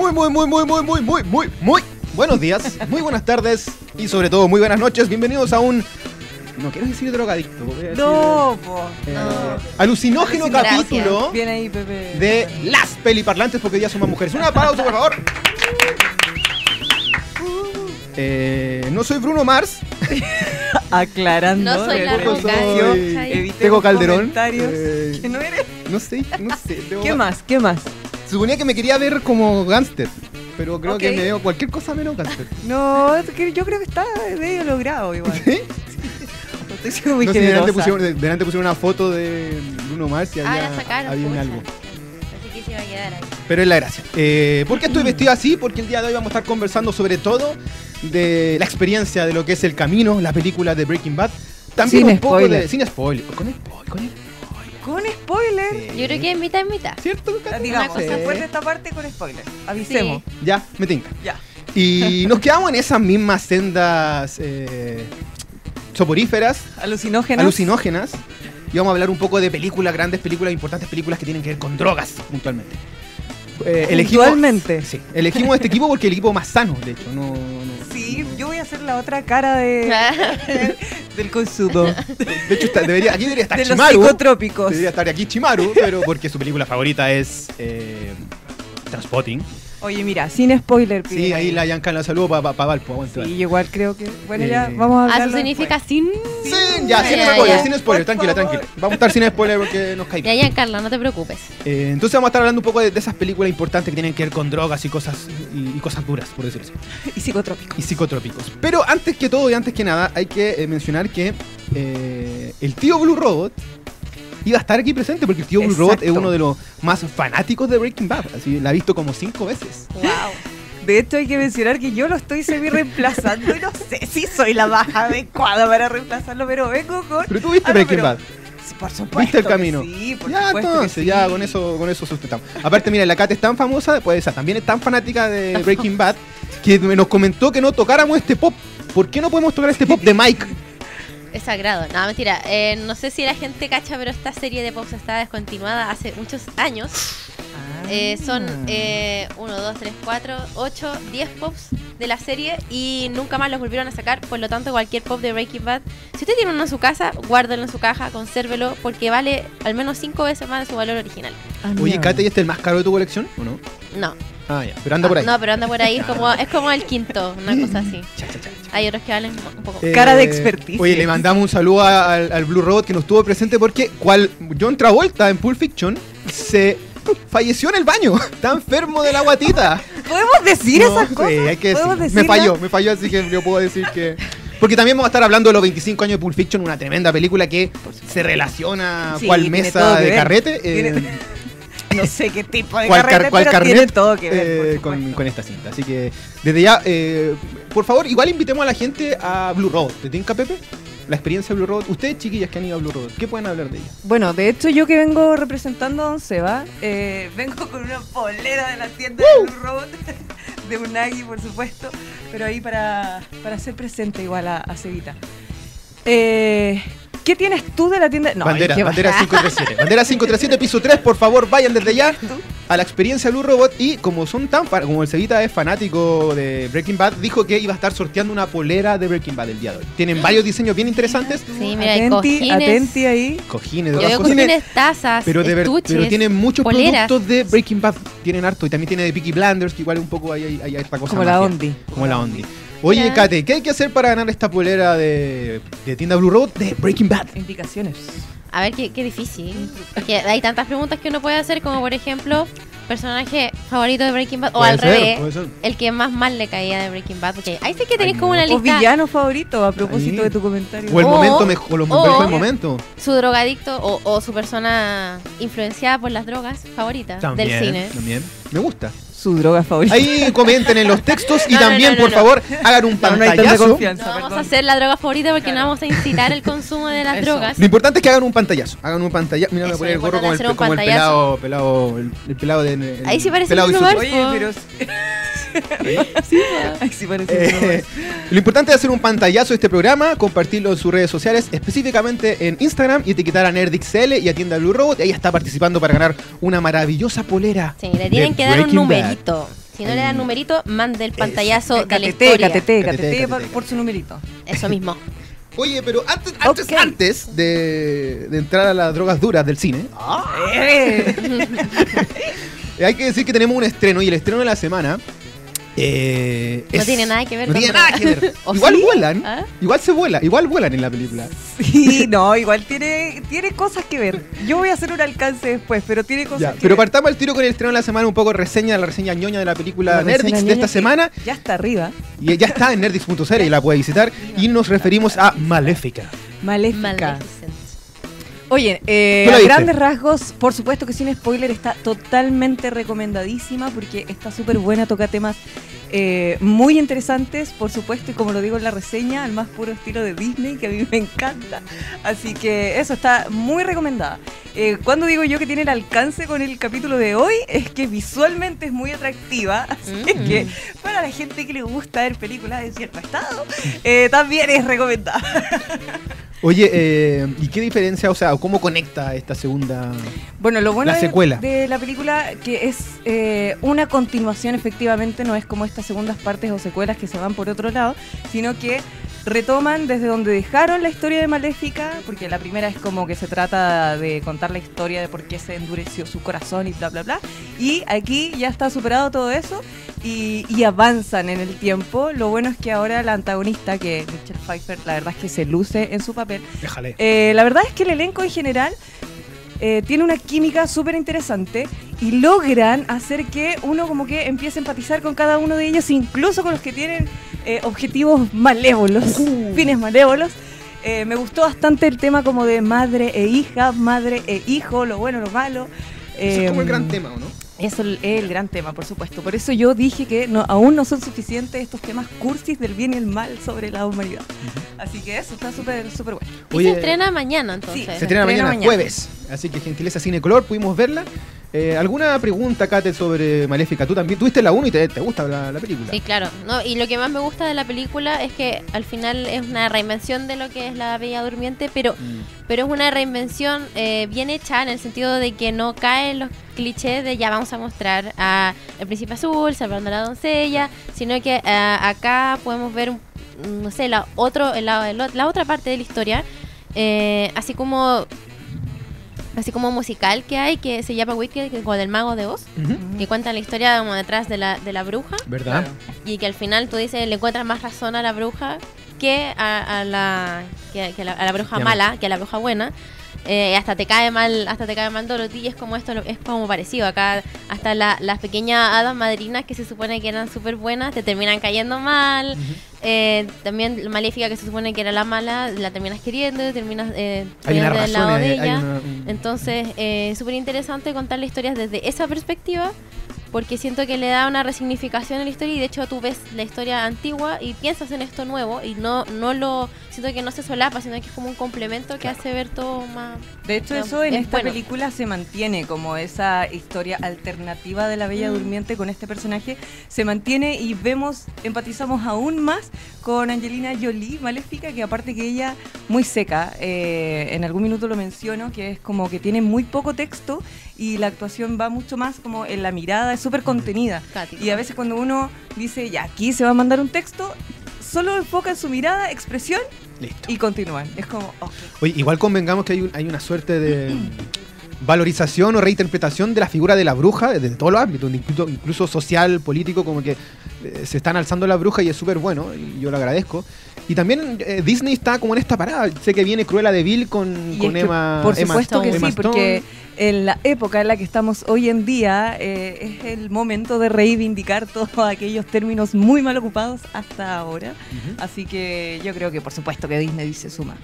Muy, muy, muy, muy, muy, muy, muy, muy, muy buenos días, muy buenas tardes y sobre todo muy buenas noches. Bienvenidos a un. No quiero decir drogadicto. voy a decir, No, po. eh, no. Alucinógeno capítulo Bien ahí, Pepe. de las peliparlantes porque hoy día son más mujeres. Un aplauso, por favor. Eh, no soy Bruno Mars, Aclarando. No soy la Tego Calderón. Eh, Que no eres. no sé, no sé. ¿Qué más? ¿Qué más? Suponía que me quería ver como gangster, pero creo que me veo cualquier cosa menos gangster. No, es que yo creo que está medio logrado igual. ¿Sí? Estoy siendo muy No sé, delante generosa. pusieron, de- delante pusieron una foto de Bruno Mars y Ah, había, la sacaron. había un pucha. algo. Así que se iba a quedar ahí. Pero es la gracia. Eh, ¿Por qué estoy vestido así? Porque el día de hoy vamos a estar conversando sobre todo de la experiencia de lo que es El Camino, la película de Breaking Bad. También Sin un poco spoiler. de... Sin spoiler. Con spoiler. Con spoiler. Con spoiler. Sí. Yo creo que es mitad y mitad. ¿Cierto? Digamos, cosa. después de esta parte con spoiler. Avisemos. Ya, me tinca. Ya. Y nos quedamos en esas mismas sendas eh, soporíferas, Alucinógenos. alucinógenas. Y vamos a hablar un poco de películas, grandes películas, importantes películas que tienen que ver con drogas, puntualmente. Eh, Puntualmente. Sí, elegimos este equipo porque es el equipo más sano, de hecho. No, a hacer la otra cara de del consumo. De hecho, está- debería, aquí debería estar de los Chimaru. psicotrópicos. Debería estar aquí Chimaru, pero porque su película favorita es eh, Transpotting. Oye, mira, sin spoiler. Sí, ahí la Yanka la saludo para pa, Valpo. aguante, Sí, igual creo que. Bueno, ya Eh, vamos a Ah, hablar. eso significa sin. Sí, ya, sin Ya, spoiler, ya. sin spoiler, Por tranquila, tranquila. Vamos a estar sin spoiler porque nos cae Ya, bien. ya, Carla, no te preocupes. Eh, entonces vamos a estar hablando un poco de, de esas películas importantes que tienen que ver con drogas y cosas y, y cosas duras, por decirlo así. Y psicotrópicos. Y psicotrópicos. Pero antes que todo y antes que nada, hay que eh, mencionar que eh, el tío Blue Robot iba a estar aquí presente porque el tío Blue Robot es uno de los más fanáticos de Breaking Bad. Así la ha visto como cinco veces. Wow. De hecho, hay que mencionar que yo lo estoy semi reemplazando y no sé si soy la más adecuada para reemplazarlo, pero vengo con. Pero tú viste Ah, no, Breaking pero- Bad. Sí, por supuesto. ¿Viste el camino? Sí, por Ya, entonces, sí. ya con eso, con eso sustentamos. Aparte, mira, la Kat es tan famosa, pues esa también es tan fanática de Breaking Bad, que nos comentó que no tocáramos este pop. ¿Por qué no podemos tocar este pop de Mike? Es sagrado. No, mentira. Eh, no sé si la gente cacha, pero esta serie de pops está descontinuada hace muchos años. Ah. Eh, son 1, 2, 3, 4, 8, 10 pops de la serie y nunca más los volvieron a sacar. Por lo tanto, cualquier pop de Breaking Bad, si usted tiene uno en su casa, guárdelo en su caja, consérvelo, porque vale al menos 5 veces más de su valor original. Ah, Oye, mira. Kat, ¿y este es el más caro de tu colección o no? No, Ah, ya, pero anda por ahí. no, pero anda por ahí, es como, es como el quinto, una cosa así. Cha, cha, cha, cha. Hay otros que valen un poco. Eh, Cara de experticia. Oye, le mandamos un saludo a- al, al Blue Robot que nos tuvo presente porque, cual John Travolta en Pulp Fiction, se falleció en el baño. Está enfermo de la guatita. ¿Podemos decir No, esas sí, cosas? hay que ¿Podemos decirlo. Me falló, me falló, así que yo puedo decir que. Porque también vamos a estar hablando de los 25 años de Pulp Fiction, una tremenda película que se relaciona Sí, cual mesa de ver. carrete. eh, Tiene- No sé qué tipo de cual, carrete, car- cual pero carnet tiene todo que ver. eh, con, esta cinta. Así que desde ya, eh, por favor, igual invitemos a la gente a Blue Robot. ¿Te tinca, Pepe? La experiencia de Blue Robot. Ustedes, chiquillas que han ido a Blue Robot, ¿qué pueden hablar de ella? Bueno, de hecho yo que vengo representando a Don Seba, eh, vengo con una polera de la tienda de Blue Robot, de Unagi por supuesto, pero ahí para, para hacer presente igual a, a Cevita. Eh, ¿Qué tienes tú de la tienda? No, bandera, bandera 537. bandera 537, piso 3, por favor, vayan desde ya a la experiencia Blue Robot. Y como son tan como el Cevita es fanático de Breaking Bad, dijo que iba a estar sorteando una polera de Breaking Bad el día de hoy. Tienen varios diseños bien interesantes. Sí, mira, hay atenti, cojines. atenti ahí. Cojines, Yo veo cojines, tazas, Pero, de estuches, pero tienen muchos poleras. productos de Breaking Bad. Tienen harto. Y también tiene de Peaky Blinders, que igual un poco hay, hay, hay harta cosa. Como la. Ondi. Como la Ondi. Oye, Ya. Kate, ¿qué hay que hacer para ganar esta polera de, de tienda Blue Robot de Breaking Bad? Indicaciones. A ver, qué, qué difícil. Que hay tantas preguntas que uno puede hacer, como por ejemplo, personaje favorito de Breaking Bad, o al ser, revés, el que más mal le caía de Breaking Bad. Porque ahí sí que tenéis Ay, como no. una O lista. villano favorito, a propósito de tu comentario. O el O- momento mejor, o los o- mejor momento. Su drogadicto o, o su persona influenciada por las drogas favorita También, del cine. también. Me gusta. Su droga favorita. Ahí comenten en los textos y No, también, no, no, por no. favor, hagan un pantallazo. vamos a hacer la droga favorita porque Claro. no vamos a incitar el consumo de las Eso. drogas. Lo importante es que hagan un pantallazo. Hagan un pantallazo. Mira, voy a poner el gorro como el, un como el pelado, pelado, el, el pelado de. el Ahí sí parece. Mars. Oye, pero. Sí parece. Eh, lo importante es hacer un pantallazo de este programa, compartirlo en sus redes sociales, específicamente en Instagram y etiquetar a NerdXL y a Tienda Blue Robot. Y ahí está participando para ganar una maravillosa polera. Sí, le tienen que dar un Bad. Numerito. Si no le dan numerito, mande el pantallazo de la historia. KTT por- su numerito. Eso mismo. Oye, pero antes, antes, Ok. antes de, de entrar a las drogas duras del cine, eh, hay que decir que tenemos un estreno y el estreno de la semana. Eh, No es- tiene nada que ver no con tiene nada que ver. ¿O igual sí? vuelan, ¿Ah? igual se vuela, igual vuelan en la película. Sí, no, igual tiene, tiene cosas que ver. Yo voy a hacer un alcance después, pero tiene cosas Ya, que pero ver. partamos al tiro con el estreno de la semana, un poco reseña, la reseña ñoña de la película La Nerdix de esta semana. Ya está arriba. Y ya está en nerdix.cl y la puede visitar. Y nos referimos a Maléfica. Maléfica. Maleficent. Oye, eh, grandes rasgos, por supuesto que sin spoiler, está totalmente recomendadísima porque está súper buena, toca temas eh, muy interesantes, por supuesto, y como lo digo en la reseña, al más puro estilo de Disney, que a mí me encanta. Así que eso está muy recomendada. Eh, cuando digo yo que tiene el alcance con el capítulo de hoy, es que visualmente es muy atractiva, así Mm. que para la gente que le gusta ver películas de cierto estado, eh, también es recomendada. Oye, eh, ¿y qué diferencia, o sea, cómo conecta esta segunda? Bueno, lo bueno La de, secuela. de la película que es eh, una continuación efectivamente, no es como estas segundas partes o secuelas que se van por otro lado, sino que retoman desde donde dejaron la historia de Maléfica, porque la primera es como que se trata de contar la historia de por qué se endureció su corazón y bla, bla, bla. Y aquí ya está superado todo eso y, y avanzan en el tiempo. Lo bueno es que ahora la antagonista, que Michelle Pfeiffer, la verdad es que se luce en su papel, Déjale. eh, la verdad es que el elenco en general eh, tiene una química súper interesante y logran hacer que uno como que empiece a empatizar con cada uno de ellos, incluso con los que tienen eh, objetivos malévolos, fines malévolos. Eh, me gustó bastante el tema como de madre e hija, madre e hijo, lo bueno, lo malo. Eso es como el Em, gran tema, ¿o no? eso es el gran tema, por supuesto. Por eso yo dije que no, aún no son suficientes estos temas cursis del bien y el mal sobre la humanidad. Así que eso está súper, súper bueno. Y Oye, se estrena mañana entonces. Se se estrena estrena mañana, mañana. jueves. Así que Gentileza Cine Color, pudimos verla. Eh, ¿Alguna pregunta, Kate, sobre Maléfica? Tú también tuviste la 1 y te, te gusta la, la película. Sí, claro. No, y lo que más me gusta de la película es que al final es una reinvención de lo que es la Bella Durmiente, pero, Mm. pero es una reinvención eh, bien hecha en el sentido de que no cae en los clichés de ya vamos a mostrar a el príncipe azul salvando a la doncella, sino que eh, acá podemos ver, no sé, la, otro, la, la otra parte de la historia, eh, así como así como musical que hay que se llama Wicked, que es como del mago de Oz, Ujú. que cuenta la historia como detrás de la, de la bruja ¿Verdad? y que al final tú dices le encuentras más razón a la bruja que a, a la que, que la, a la bruja mala que a la bruja buena Eh, hasta te cae mal hasta te cae mal Dorothy y es como esto es como parecido. Acá hasta la- las pequeñas hadas madrinas que se supone que eran súper buenas te terminan cayendo mal. Eh, también Maléfica que se supone que era la mala la terminas queriendo terminas eh, del lado de eh, ella. una- entonces, es súper interesante contar la historia desde esa perspectiva, porque siento que le da una resignificación a la historia y de hecho tú ves la historia antigua y piensas en esto nuevo y no no lo siento que no se solapa, sino que es como un complemento que hace ver todo más... De hecho, eso en es esta bueno. película se mantiene como esa historia alternativa de la Bella Mm. Durmiente con este personaje. Se mantiene y vemos, empatizamos aún más con Angelina Jolie, maléfica, que aparte que ella muy seca, eh, en algún minuto lo menciono, que es como que tiene muy poco texto y la actuación va mucho más como en la mirada, es súper contenida. Cático. Y a veces cuando uno dice, ya, aquí se va a mandar un texto, solo enfoca en su mirada, expresión Listo. y continúan. Es como. Oye, igual convengamos que hay, un- hay una suerte de valorización o reinterpretación de la figura de la bruja desde todos los ámbitos, incluso, incluso social, político, como que eh, se están alzando la bruja y es súper bueno, y yo lo agradezco. Y también eh, Disney está como en esta parada. Sé que viene Cruella de Vil con, con Emma por Emma supuesto que sí, porque. En la época en la que estamos hoy en día eh, es el momento de reivindicar todos aquellos términos muy mal ocupados hasta ahora. Así que yo creo que por supuesto que Disney se suma.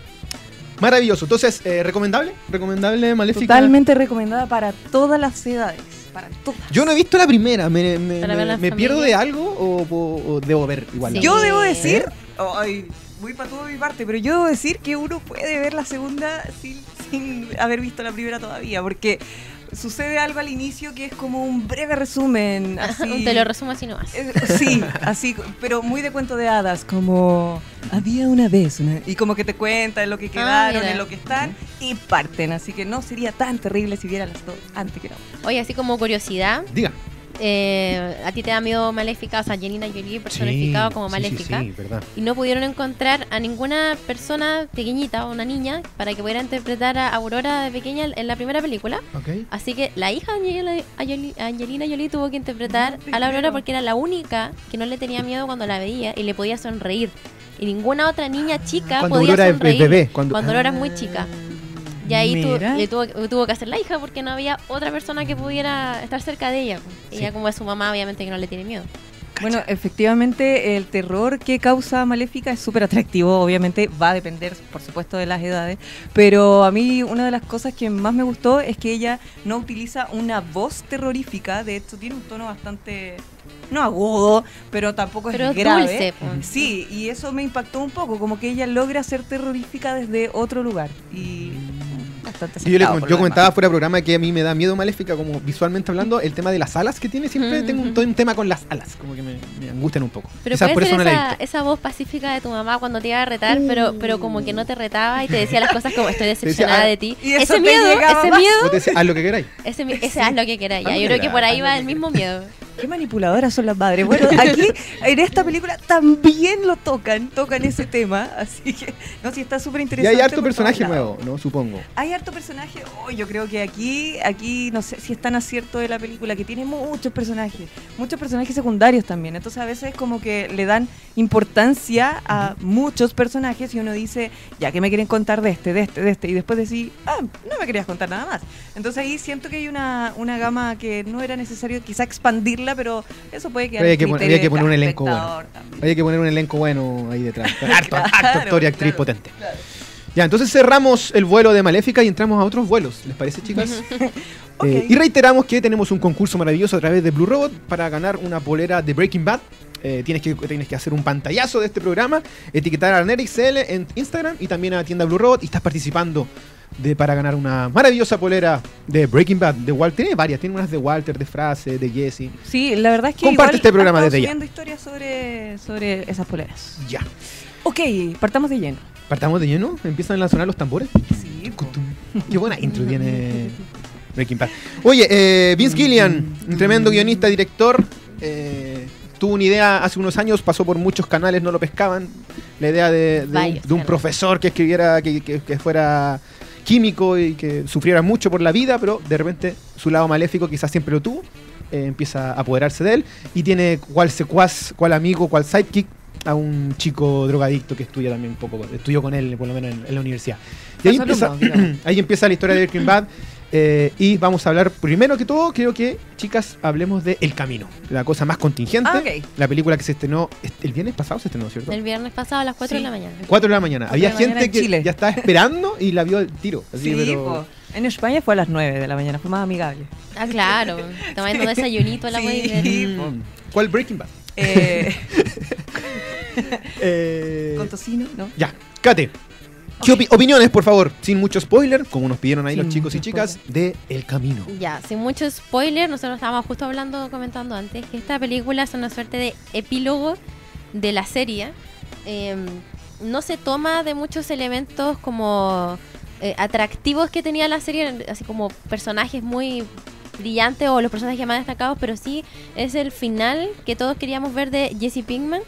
Maravilloso. Entonces, eh, ¿recomendable? ¿Recomendable Maléfica? Totalmente recomendada para todas las edades. Para todas. Yo no he visto la primera. ¿Me, me- me- pierdo de algo o, o- o debo ver igual? Sí. Yo debo ¿Eh? decir, ay, muy para todo mi parte, pero yo debo decir que uno puede ver la segunda sin, sin haber visto la primera todavía, porque sucede algo al inicio que es como un breve resumen. Así, Te lo resumo así nomás. Eh, Sí, así, pero muy de cuento de hadas, como había una vez, una- y como que te cuentan lo que quedaron, mira. en lo que están, y parten, así que no sería tan terrible si vieran las dos antes que no. Oye, así como curiosidad, Diga. Eh, a ti te da miedo Maléfica, o sea, Angelina Jolie personificado como Sí, sí, Maléfica. Sí, verdad. Y no pudieron encontrar a ninguna persona pequeñita o una niña para que pudiera interpretar a Aurora de pequeña en la primera película. Así que la hija de Angelina, Angelina- Angelina Jolie tuvo que interpretar No a la Aurora porque era la única que no le tenía miedo cuando la veía y le podía sonreír. Y ninguna otra niña chica Cuando podía Aurora es sonreír bebé, cuando- Aurora es muy chica. Y ahí tu- le tuvo, tuvo que hacer la hija porque no había otra persona que pudiera estar cerca de ella. Sí. Ella como es su mamá, obviamente que no le tiene miedo. Bueno, efectivamente el terror que causa Maléfica es súper atractivo, obviamente va a depender por supuesto de las edades, pero a mí una de las cosas que más me gustó es que ella no utiliza una voz terrorífica, de hecho tiene un tono bastante, no agudo, pero tampoco Pero es grave. dulce. pues. Sí, y eso me impactó un poco, como que ella logra ser terrorífica desde otro lugar y bastante Y yo, le yo comentaba fuera de programa que a mí me da miedo Maléfica, como visualmente hablando, el tema de las alas que tiene. Siempre tengo un, un tema con las alas, como que me, me angustian un poco. Pero Quizás por eso no la esa, esa voz pacífica de tu mamá cuando te iba a retar, pero, pero como que no te retaba y te decía las cosas como estoy decepcionada ah, de ti. y Ese miedo, ese más. miedo, decís, haz lo que queráis. ese, ese haz lo que queráis. Yo creo que por ahí va el mismo miedo. Qué manipuladoras son las madres. Bueno, aquí en esta película también lo tocan, tocan ese tema, así que no, sí está súper Y interesante. hay harto personaje nuevo, ¿no? Supongo. Hay harto personaje. Oh, yo creo que aquí, aquí no sé si es tan acierto de la película que tiene muchos personajes, muchos personajes secundarios también. Entonces a veces como que le dan importancia a muchos personajes y uno dice, ya que me quieren contar de este, de este, de este, y después decir, ah, no me querías contar nada más. Entonces ahí siento que hay una, una gama que no era necesario quizá expandirla, pero eso puede quedar. En que pon- que poner un elenco bueno. también. Hay que poner un elenco bueno ahí detrás. Harto, harto actor y actriz claro, potente. claro. Ya, entonces cerramos el vuelo de Maléfica y entramos a otros vuelos. ¿Les parece, chicas? Eh, y reiteramos que tenemos un concurso maravilloso a través de Blue Robot para ganar una polera de Breaking Bad. Eh, tienes, que, tienes que hacer un pantallazo de este programa, etiquetar a NetXL en Instagram y también a la tienda Blue Robot y estás participando de, para ganar una maravillosa polera de Breaking Bad. De Walter, tiene varias, tiene unas de Walter, de Frase, de Jesse. Sí, la verdad es que Comparte igual este programa desde ya. historias sobre, sobre esas poleras. Ya. Ok, partamos de lleno. Partamos de lleno, empiezan a sonar los tambores. Sí, Qué buena intro tiene Breaking Bad. Oye, eh, Vince Gillian, un tremendo guionista, director, eh, tuvo una idea hace unos años, pasó por muchos canales, no lo pescaban. La idea de, de un, de un canales. profesor que escribiera, que, que- que fuera químico y que sufriera mucho por la vida, pero de repente su lado maléfico quizás siempre lo tuvo. eh, empieza a apoderarse de él y tiene cual secuaz, cual amigo, cual sidekick a un chico drogadicto que estudia también un poco, estudió con él por lo menos en, en la universidad. Y ahí empieza, ahí empieza la historia de Breaking Bad. Eh, y vamos a hablar, primero que todo, creo que, chicas, hablemos de El Camino, la cosa más contingente. Ah, ok. La película que se estrenó el viernes pasado, se estrenó, ¿cierto? El viernes pasado a las 4 Sí. de la mañana. 4 de la mañana. Había de la mañana gente en que Chile. ya estaba esperando y la vio al tiro. Así, Sí, pero- po. En España fue a las 9 de la mañana, fue más amigable. Ah, claro. Tomando desayunito a la Sí. Mm. ¿Cuál Breaking Bad? Eh, Eh, con tocino, ¿no? Ya, Kate. ¿Qué opi- opiniones, por favor? Sin mucho spoiler, como nos pidieron ahí Sin los chicos y chicas, de El Camino. Ya, sin mucho spoiler, nosotros estábamos justo hablando, comentando antes, que esta película es una suerte de epílogo de la serie. Eh, no se toma de muchos elementos como eh, atractivos que tenía la serie, así como personajes muy brillantes o los personajes más destacados, pero sí es el final que todos queríamos ver de Jesse Pinkman.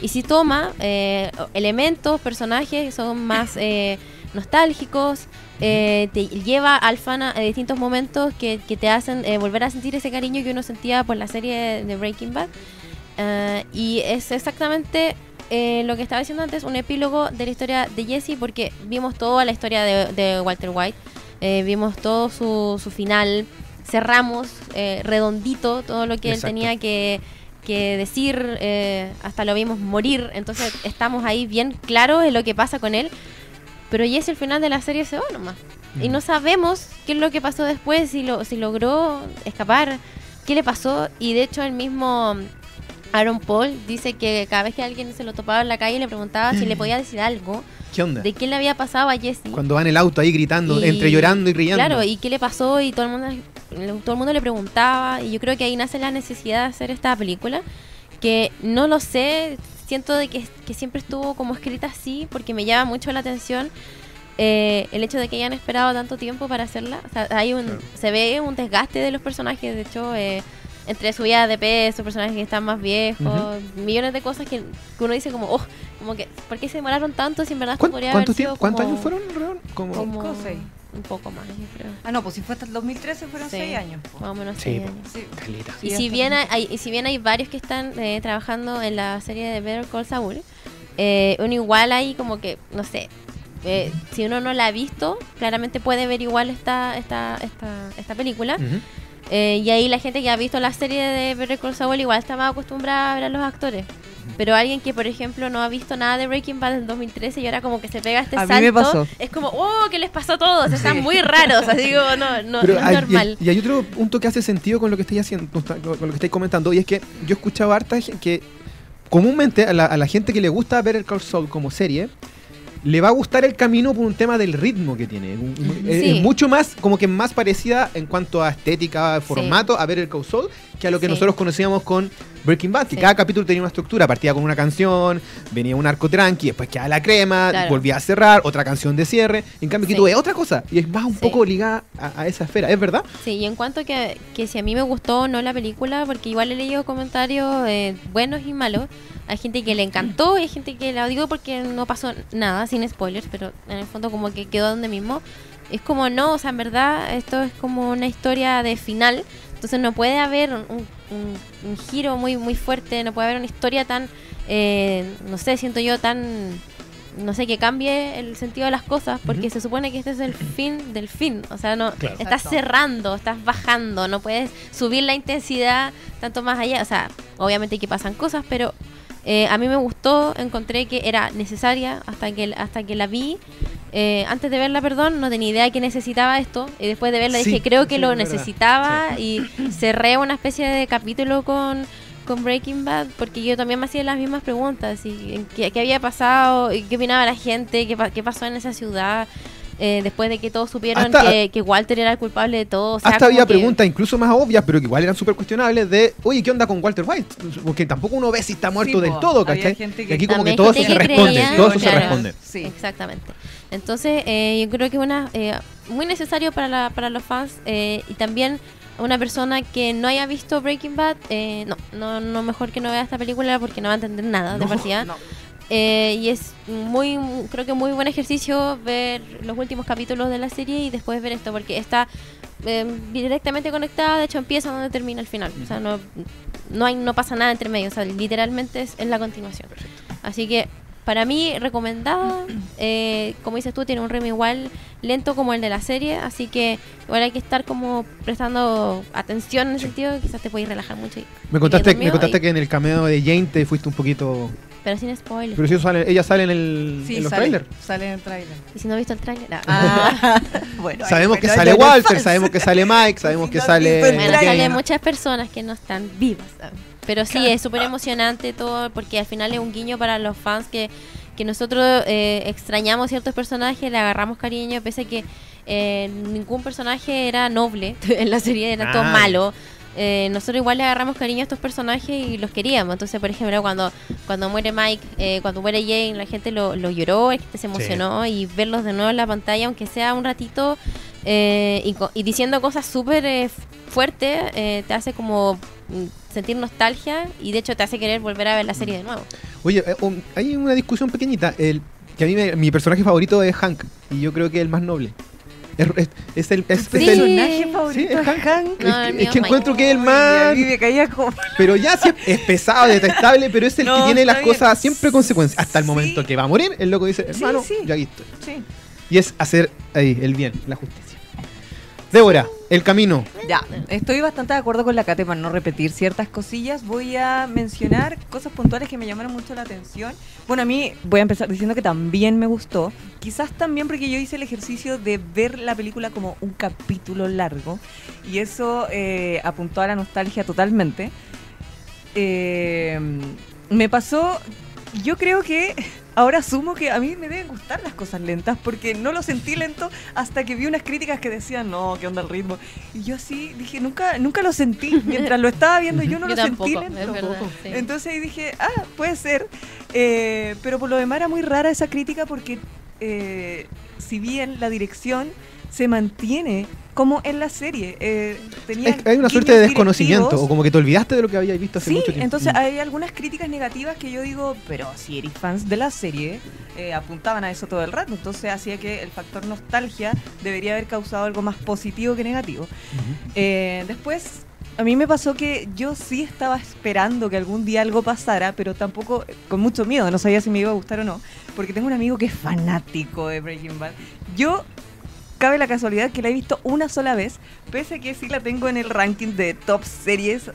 Y sí toma eh, elementos, personajes son más eh, nostálgicos, eh, te lleva al fan a, distintos momentos que, que te hacen eh, volver a sentir ese cariño que uno sentía por la serie de Breaking Bad. Eh, y es exactamente lo que estaba diciendo antes, un epílogo de la historia de Jesse, porque vimos toda la historia de, Walter White, vimos todo su, su final, cerramos eh, redondito todo lo que Exacto. él tenía que, que decir, eh, hasta lo vimos morir, entonces estamos ahí bien claros en lo que pasa con él, pero Jesse al final de la serie se va nomás. Y Mm. no sabemos qué es lo que pasó después, si, lo, si logró escapar, qué le pasó. Y de hecho el mismo Aaron Paul dice que cada vez que alguien se lo topaba en la calle le preguntaba si le podía decir algo ¿Qué onda? de qué le había pasado a Jesse. Cuando va en el auto ahí gritando, Y- entre llorando y riendo. Claro, y qué le pasó y todo el mundo todo el mundo le preguntaba y yo creo que ahí nace la necesidad de hacer esta película que no lo sé, siento de que, que siempre estuvo como escrita así porque me llama mucho la atención eh, el hecho de que hayan esperado tanto tiempo para hacerla. O sea, hay un, Claro. se ve un desgaste de los personajes, de hecho eh, entre subidas de peso, personajes que están más viejos, millones de cosas que, que uno dice como, oh, como que, ¿por qué se demoraron tanto si en verdad esto ¿Cuán- podría haber ¿Cuántos, sido tiemp- ¿Cuántos como- años fueron, Reón? Como... como Cinco o seis. un poco más, yo creo. Ah, no, pues si fue hasta el 2013 fueron Sí, 6 años. po. Más o menos Sí, seis po. años. Sí. Y si bien hay, y si bien hay varios que están eh, trabajando en la serie de Better Call Saul, eh, uno igual ahí como que, no sé, eh, si uno no la ha visto, claramente puede ver igual esta, esta, esta, esta película. Ujú. Eh, y ahí la gente que ha visto la serie de Better Call Saul igual está más acostumbrada a ver a los actores. Pero alguien que, por ejemplo, no ha visto nada de Breaking Bad en 2013 y ahora como que se pega este A mí salto, me pasó. es como, oh, ¿qué les pasó a todos? Están muy raros, así como, no, no, Pero no es hay- normal. Y, y hay otro punto que hace sentido con lo que estáis haciendo, con lo que estáis comentando, y es que yo escuchaba harta que comúnmente a la, a la gente que le gusta ver el Call Saul como serie, le va a gustar el camino por un tema del ritmo que tiene. Es- Sí. Es mucho más, como que más parecida en cuanto a estética, formato, a ver el Call Saul, que a lo que Sí. nosotros conocíamos con Breaking Bad, que cada capítulo tenía una estructura, partía con una canción, venía un arco tranqui, después quedaba la crema, Claro. volvía a cerrar, otra canción de cierre. En cambio, tú es otra cosa, y es más un poco ligada a, a esa esfera, ¿es verdad? Sí, y en cuanto que, que si a mí me gustó o no la película, porque igual he leído comentarios eh, buenos y malos. Hay gente que le encantó y hay gente que la odió porque no pasó nada, sin spoilers, pero en el fondo como que quedó donde mismo. Es como no, o sea, en verdad esto es como una historia de final, entonces no puede haber un, un- un giro muy muy fuerte, no puede haber una historia tan, eh, no sé, siento yo tan no sé, que cambie el sentido de las cosas, porque Ujú. se supone que este es el fin del fin. O sea, no Claro. estás Exacto. cerrando, estás bajando, no puedes subir la intensidad tanto más allá. O sea, obviamente que pasan cosas, pero eh, a mí me gustó, encontré que era necesaria hasta que, hasta que la vi. Eh, antes de verla, perdón, no tenía idea que necesitaba esto. Y después de verla Sí, dije, creo que sí, lo necesitaba. Y cerré una especie de capítulo con, con Breaking Bad porque yo también me hacía las mismas preguntas. Y, ¿qué, qué había pasado? ¿Qué opinaba la gente? ¿Qué, qué pasó en esa ciudad? Eh, después de que todos supieron Hasta- que, que Walter era el culpable de todo. O sea, Hasta había que- preguntas incluso más obvias, pero que igual eran súper cuestionables de, oye, ¿qué onda con Walter White? Porque tampoco uno ve si está muerto Sí, del po, todo, ¿cachai? gente que- aquí como que todo eso se responde, todo eso se responde. Sí. Exactamente. Entonces, eh, yo creo que una eh, muy necesario para, la- para los fans eh, y también una persona que no haya visto Breaking Bad, eh, no, no, no mejor que no vea esta película porque no va a entender nada de No, partida. No. Eh, y es muy, creo que muy buen ejercicio ver los últimos capítulos de la serie y después ver esto, porque está eh, directamente conectada, de hecho empieza donde termina el final. O sea, no, no, hay, no pasa nada entre medio, o sea, literalmente es en la continuación. Así que para mí, recomendada, eh, como dices tú, tiene un ritmo igual lento como el de la serie, así que igual hay que estar como prestando atención en ese sentido, quizás te puedes relajar mucho. y- Me contaste, me contaste y- que en el cameo de Jane te fuiste un poquito... Pero sin spoilers. Pero si sale, ella sale en, el, Sí, en los sale, trailers. sale en el trailer. Y si no has visto el tráiler, ah. Ah, bueno. Sabemos que sale Walter, sabemos que sale Mike, sabemos Si que sale... Bueno, salen muchas personas que no están vivas. ¿sabes? Pero sí, es súper emocionante todo, porque al final es un guiño para los fans que, que nosotros eh, extrañamos ciertos personajes, le agarramos cariño, pese a que eh, ningún personaje era noble en la serie, era todo Ah. malo. Eh, nosotros igual le agarramos cariño a estos personajes y los queríamos. Entonces, por ejemplo, cuando, cuando muere Mike, eh, cuando muere Jane, la gente lo, lo lloró, la gente se emocionó y verlos de nuevo en la pantalla, aunque sea un ratito, eh, y, diciendo cosas súper eh, fuertes, eh, te hace como mm, sentir nostalgia y de hecho te hace querer volver a ver la serie de nuevo. Oye, eh, um, hay una discusión pequeñita. El, que a mí me- mi personaje favorito es Hank, y yo creo que es el más noble. Es, es- es el... Es, Sí. es el- personaje favorito Sí, es Hank. Hank. No, es que, es encuentro que es el más... Pero ya sí es, es pesado, detestable, pero es el que tiene las bien. cosas siempre consecuencias. Hasta el Sí. momento que va a morir, el loco dice, hermano, sí. yo aquí estoy. Sí. Y es hacer ahí el bien, la justicia. Débora, el camino. Ya, estoy bastante de acuerdo con la Kate para no repetir ciertas cosillas. Voy a mencionar cosas puntuales que me llamaron mucho la atención. Bueno, a mí voy a empezar diciendo que también me gustó. Quizás también porque yo hice el ejercicio de ver la película como un capítulo largo. Y eso eh, apuntó a la nostalgia totalmente. Eh, me pasó, yo creo que ahora asumo que a mí me deben gustar las cosas lentas porque no lo sentí lento hasta que vi unas críticas que decían, no, ¿qué onda el ritmo? Y yo así dije, nunca nunca lo sentí. Mientras lo estaba viendo yo no Yo lo tampoco, sentí es lento. verdad. sí. Entonces ahí dije, ah, puede ser. Eh, pero por lo demás era muy rara esa crítica porque eh, si bien la dirección se mantiene como en la serie. Eh, tenía hay una suerte de desconocimiento, directivos. o como que te olvidaste de lo que habías visto hace Sí, mucho tiempo. entonces Mm. hay algunas críticas negativas que yo digo, pero si eres fans de la serie, eh, apuntaban a eso todo el rato. Entonces hacía que el factor nostalgia debería haber causado algo más positivo que negativo. Eh, después, a mí me pasó que yo sí estaba esperando que algún día algo pasara, pero tampoco con mucho miedo, no sabía si me iba a gustar o no, porque tengo un amigo que es fanático de Breaking Bad. Yo, cabe la casualidad que la he visto una sola vez, pese a que sí la tengo en el ranking de top series,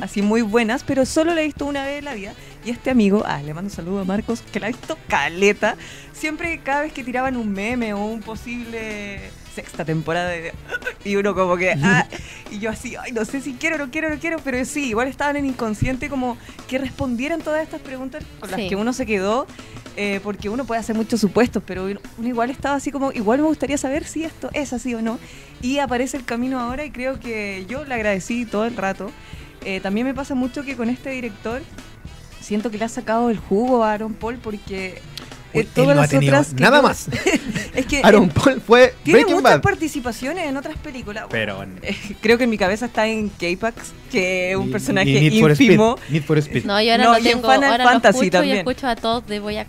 así muy buenas, pero solo la he visto una vez en la vida. Y este amigo, ah, le mando un saludo a Marcos, que la ha visto caleta, siempre cada vez que tiraban un meme o un posible sexta temporada de... Y uno como que... ah, y yo así, ay, no sé si quiero, no quiero, no quiero, pero sí, igual estaban en inconsciente como que respondieran todas estas preguntas con las Sí. que uno se quedó, eh, porque uno puede hacer muchos supuestos, pero uno igual estaba así como, igual me gustaría saber si esto es así o no. Y aparece el camino ahora y creo que yo le agradecí todo el rato. Eh, también me pasa mucho que con este director siento que le ha sacado el jugo a Aaron Paul porque eh, todas no las otras nada más. es que Aaron Paul fue tiene Breaking muchas Bad. participaciones en otras películas. Pero Eh, creo que en mi cabeza está en K-Pax, que es un y- personaje y Need for ínfimo. Speed, Need for Speed. No, yo ahora No, no, y en tengo. Final ahora Fantasy lo escucho, también. Yo escucho a Todd de Boyack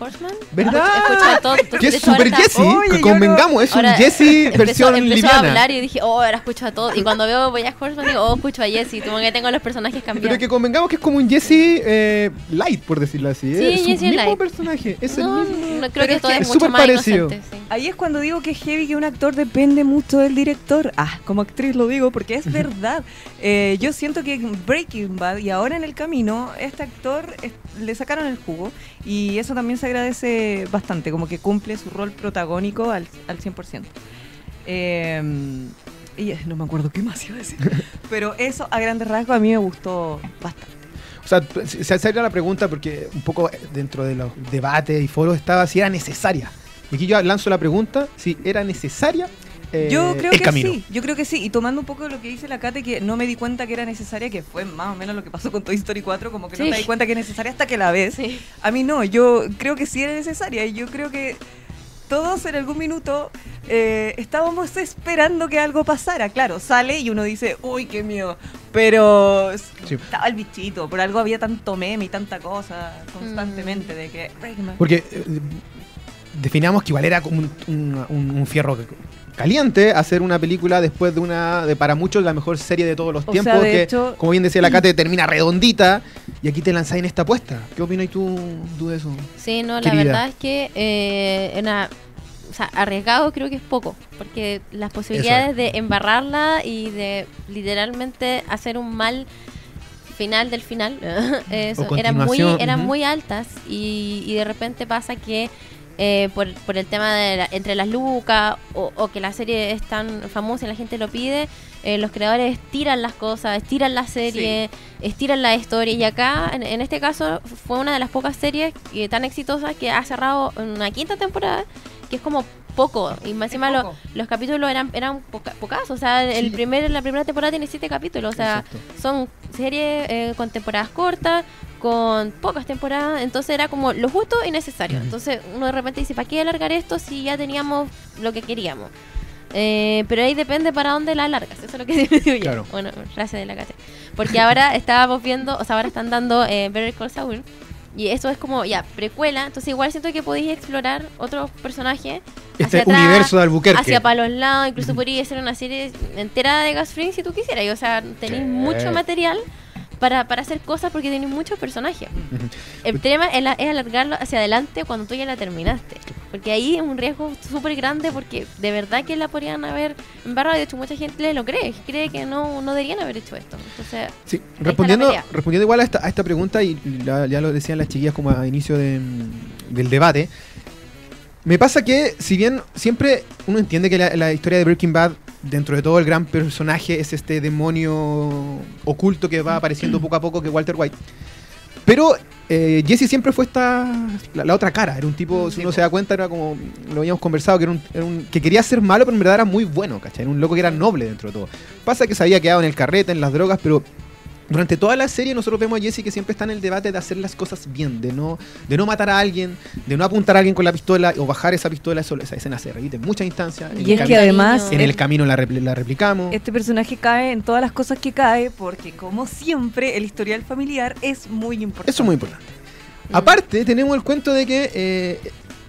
Horseman. ¿Verdad? Escucho a Todd. Que es está- Jesse. Convengamos, es un Jesse empezó, versión empezó a liviana. hablar y dije, oh, ahora escucho a Todd. Y cuando veo Boyack Horseman digo, oh, escucho a Jesse. Como que tengo los personajes Pero cambiados. que convengamos que es como un Jesse eh, light, por decirlo así. Sí, es Jesse mismo light. personaje. Es no, el mismo. no, creo Pero que es todo que es, es mucho súper más parecido. inocente. sí. Ahí es cuando digo que es heavy que un actor depende mucho del director. Ah, como actriz lo digo porque es verdad. Eh, yo siento que en Breaking Bad y ahora en el camino, este actor es- le sacaron el jugo y eso también se agradece bastante, como que cumple su rol protagónico al, al 100%. Eh, y eh, no me acuerdo qué más iba a decir, pero eso a grandes rasgos a mí me gustó bastante. O sea, se hace la pregunta porque un poco dentro de los debates y foros estaba si era necesaria. Y aquí yo lanzo la pregunta si era necesaria eh, Yo creo el que camino. sí, yo creo que sí. Y tomando un poco de lo que dice la Kate, que no me di cuenta que era necesaria, que fue más o menos lo que pasó con Toy Story 4, como que no te di cuenta que es necesaria hasta que la ves. Sí. A mí no, yo creo que sí era necesaria. Y yo creo que todos en algún minuto eh, estábamos esperando que algo pasara. Claro, sale y uno dice, uy, qué miedo. Pero Sí. estaba el bichito, por algo había tanto meme y tanta cosa constantemente Mm. de que... Porque eh, definamos que igual era como un, un- un- un fierro caliente hacer una película después de una, de para muchos la mejor serie de todos los O tiempos, sea, de que hecho- como bien decía la Kate, termina redondita y aquí te lanzáis en esta apuesta. ¿Qué opinas tú, tú de eso? Sí, no, la verdad es que eh, era, o sea, arriesgado creo que es poco, porque las posibilidades de embarrarla y de literalmente hacer un mal final del final eso, eran muy eran muy altas y, y de repente pasa que eh, por, por el tema de la- entre las lucas o, o que la serie es tan famosa y la gente lo pide, eh, los creadores estiran las cosas, estiran la serie, estiran la historia. Y acá en, en este caso fue una de las pocas series que, tan exitosas que ha cerrado una quinta temporada que es como poco. Y más encima lo- los capítulos eran eran poca- pocas o sea el Sí. primer la primera temporada tiene siete capítulos. O sea Exacto. son series eh, con temporadas cortas, con pocas temporadas, entonces era como lo justo y necesario. Entonces uno de repente dice, ¿para qué alargar esto si ya teníamos lo que queríamos? Eh, pero ahí depende para dónde la alargas, eso es lo que digo yo. Claro. Bueno, frase de la Cate. Porque ahora estábamos viendo, o sea, ahora están dando eh, Better Call Saul. Y eso es como, ya, precuela. Entonces igual siento que podéis explorar otros personajes. Este hacia atrás, universo de Albuquerque. Hacia para los lados, incluso podría hacer una serie entera de Gas Fring si tú quisieras. Y, o sea, tenéis mucho material para, para hacer cosas porque tenéis muchos personajes. El tema es, la- es alargarlo hacia adelante cuando tú ya la terminaste. Porque ahí es un riesgo súper grande porque de verdad que la podrían haber embarrado. De hecho, mucha gente lo cree. Cree que no, no deberían haber hecho esto. Entonces, Sí, respondiendo, respondiendo igual a esta, a esta pregunta, y la- ya lo decían las chiquillas como a inicio de, del debate, me pasa que si bien siempre uno entiende que la, la historia de Breaking Bad, dentro de todo el gran personaje, es este demonio oculto que va apareciendo poco a poco que Walter White, pero eh, Jesse siempre fue esta la, la otra cara, era un tipo, si Sí, uno se da cuenta, era como, lo habíamos conversado, que era un, era un- que quería ser malo, pero en verdad era muy bueno, ¿cachai? Era un loco que era noble dentro de todo. Pasa que se había quedado en el carrete, en las drogas, pero durante toda la serie nosotros vemos a Jesse que siempre está en el debate de hacer las cosas bien, de no, de no matar a alguien, de no apuntar a alguien con la pistola o bajar esa pistola. Eso, esa escena se repite en muchas instancias. En, Y es que además en el camino la, repli- la replicamos. este personaje cae en todas las cosas que cae porque como siempre el historial familiar es muy importante. Eso es muy importante. Mm. Aparte, tenemos el cuento de que. Eh,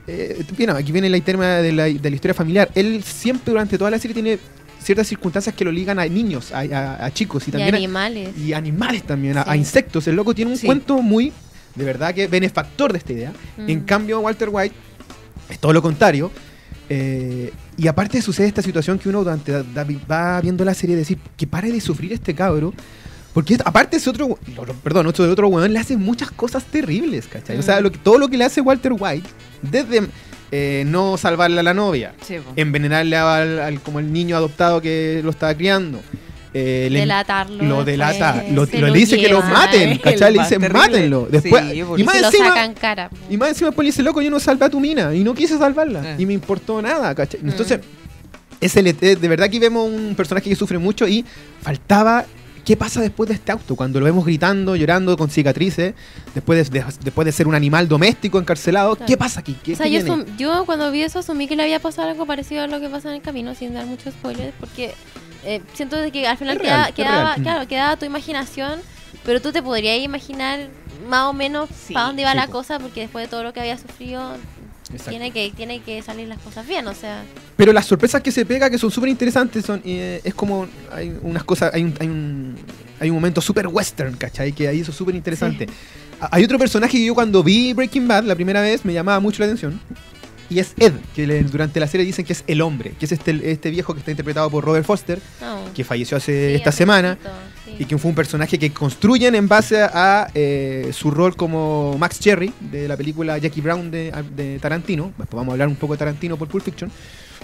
eh, bueno, aquí viene la de la, de la historia familiar. Él siempre durante toda la serie tiene ciertas circunstancias que lo ligan a niños, a, a- a chicos y Y también a- animales. y animales también, a, Sí. a insectos. El loco tiene un Sí. cuento muy, de verdad que benefactor de esta idea. Mm. En cambio, Walter White es todo lo contrario. Eh, y aparte sucede esta situación que uno durante da- da- va viendo la serie decir que pare de sufrir este cabro. Porque aparte ese otro, perdón, otro, otro weón le hace muchas cosas terribles, ¿cachai? O sea, Mm. lo que- todo lo que le hace Walter White, desde eh, no salvarle a la novia, Sí, envenenarle al, al- como el niño adoptado que lo estaba criando, eh, le- Delatarlo. lo delata, lo, dice que lo maten, ¿cachai? Le dice terrible. mátenlo. Después, Sí, y más se lo encima, sacan cara. y más encima después le dice, loco, yo no salvé a tu mina y no quise salvarla. Eh. Y me importó nada, ¿cachai? Mm. Entonces, es el- de verdad que vemos un personaje que sufre mucho y faltaba... ¿Qué pasa después de este auto? Cuando lo vemos gritando, llorando, con cicatrices, después de, de- después de ser un animal doméstico encarcelado, Claro. ¿qué pasa aquí? ¿Qué, O sea, qué yo, viene? yo cuando vi eso asumí que le había pasado algo parecido a lo que pasa en el camino, sin dar muchos spoilers, porque eh, siento que al final queda- quedaba, real. claro, quedaba tu imaginación, pero tú te podrías imaginar más o menos Sí, para dónde iba sí, la cosa, porque después de todo lo que había sufrido, Exacto. tiene que, tiene que salir las cosas bien, o sea, Pero las sorpresas que se pega, que son súper interesantes, son eh, es como hay unas cosas, hay un, hay un, hay un momento súper western, ¿cachai? Que ahí eso es súper interesante. A- Hay otro personaje que yo cuando vi Breaking Bad la primera vez me llamaba mucho la atención. Y es Ed, que le- durante la serie dicen que es el hombre, que es este, este viejo que está interpretado por Robert Foster, no. que falleció hace Sí, esta semana. Y que fue un personaje que construyen en base a eh, su rol como Max Cherry de la película Jackie Brown de, de Tarantino. Después vamos a hablar un poco de Tarantino por Pulp Fiction.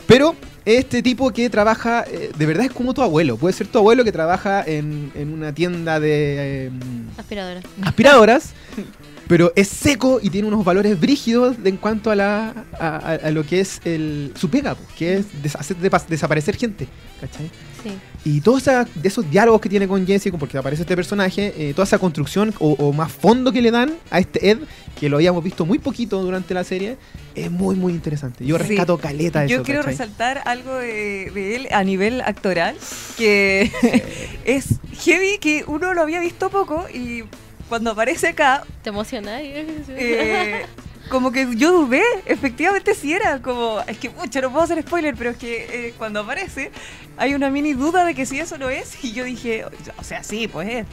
Pero este tipo que trabaja, eh, de verdad es como tu abuelo. Puede ser tu abuelo que trabaja en, en una tienda de eh, Aspiradora. aspiradoras, pero es seco y tiene unos valores brígidos de- en cuanto a, la, a, lo que es el, su pega, pues, que es des- hacer depa- desaparecer gente. ¿Cachai? Sí. Y todos de esos diálogos que tiene con Jesse, porque aparece este personaje, eh, toda esa construcción o, o más fondo que le dan a este Ed, que lo habíamos visto muy poquito durante la serie, es muy, muy interesante. Yo Sí. rescato caleta de Yo eso. quiero ¿cachai? resaltar algo de, de él a nivel actoral, que es heavy, que uno lo había visto poco y cuando aparece acá, ¿Te emociona? eh, como que yo dudé, efectivamente sí era, como, es que mucho, no puedo hacer spoiler, pero es que eh, cuando aparece hay una mini duda de que si eso lo es y yo dije, o sea, sí, pues es.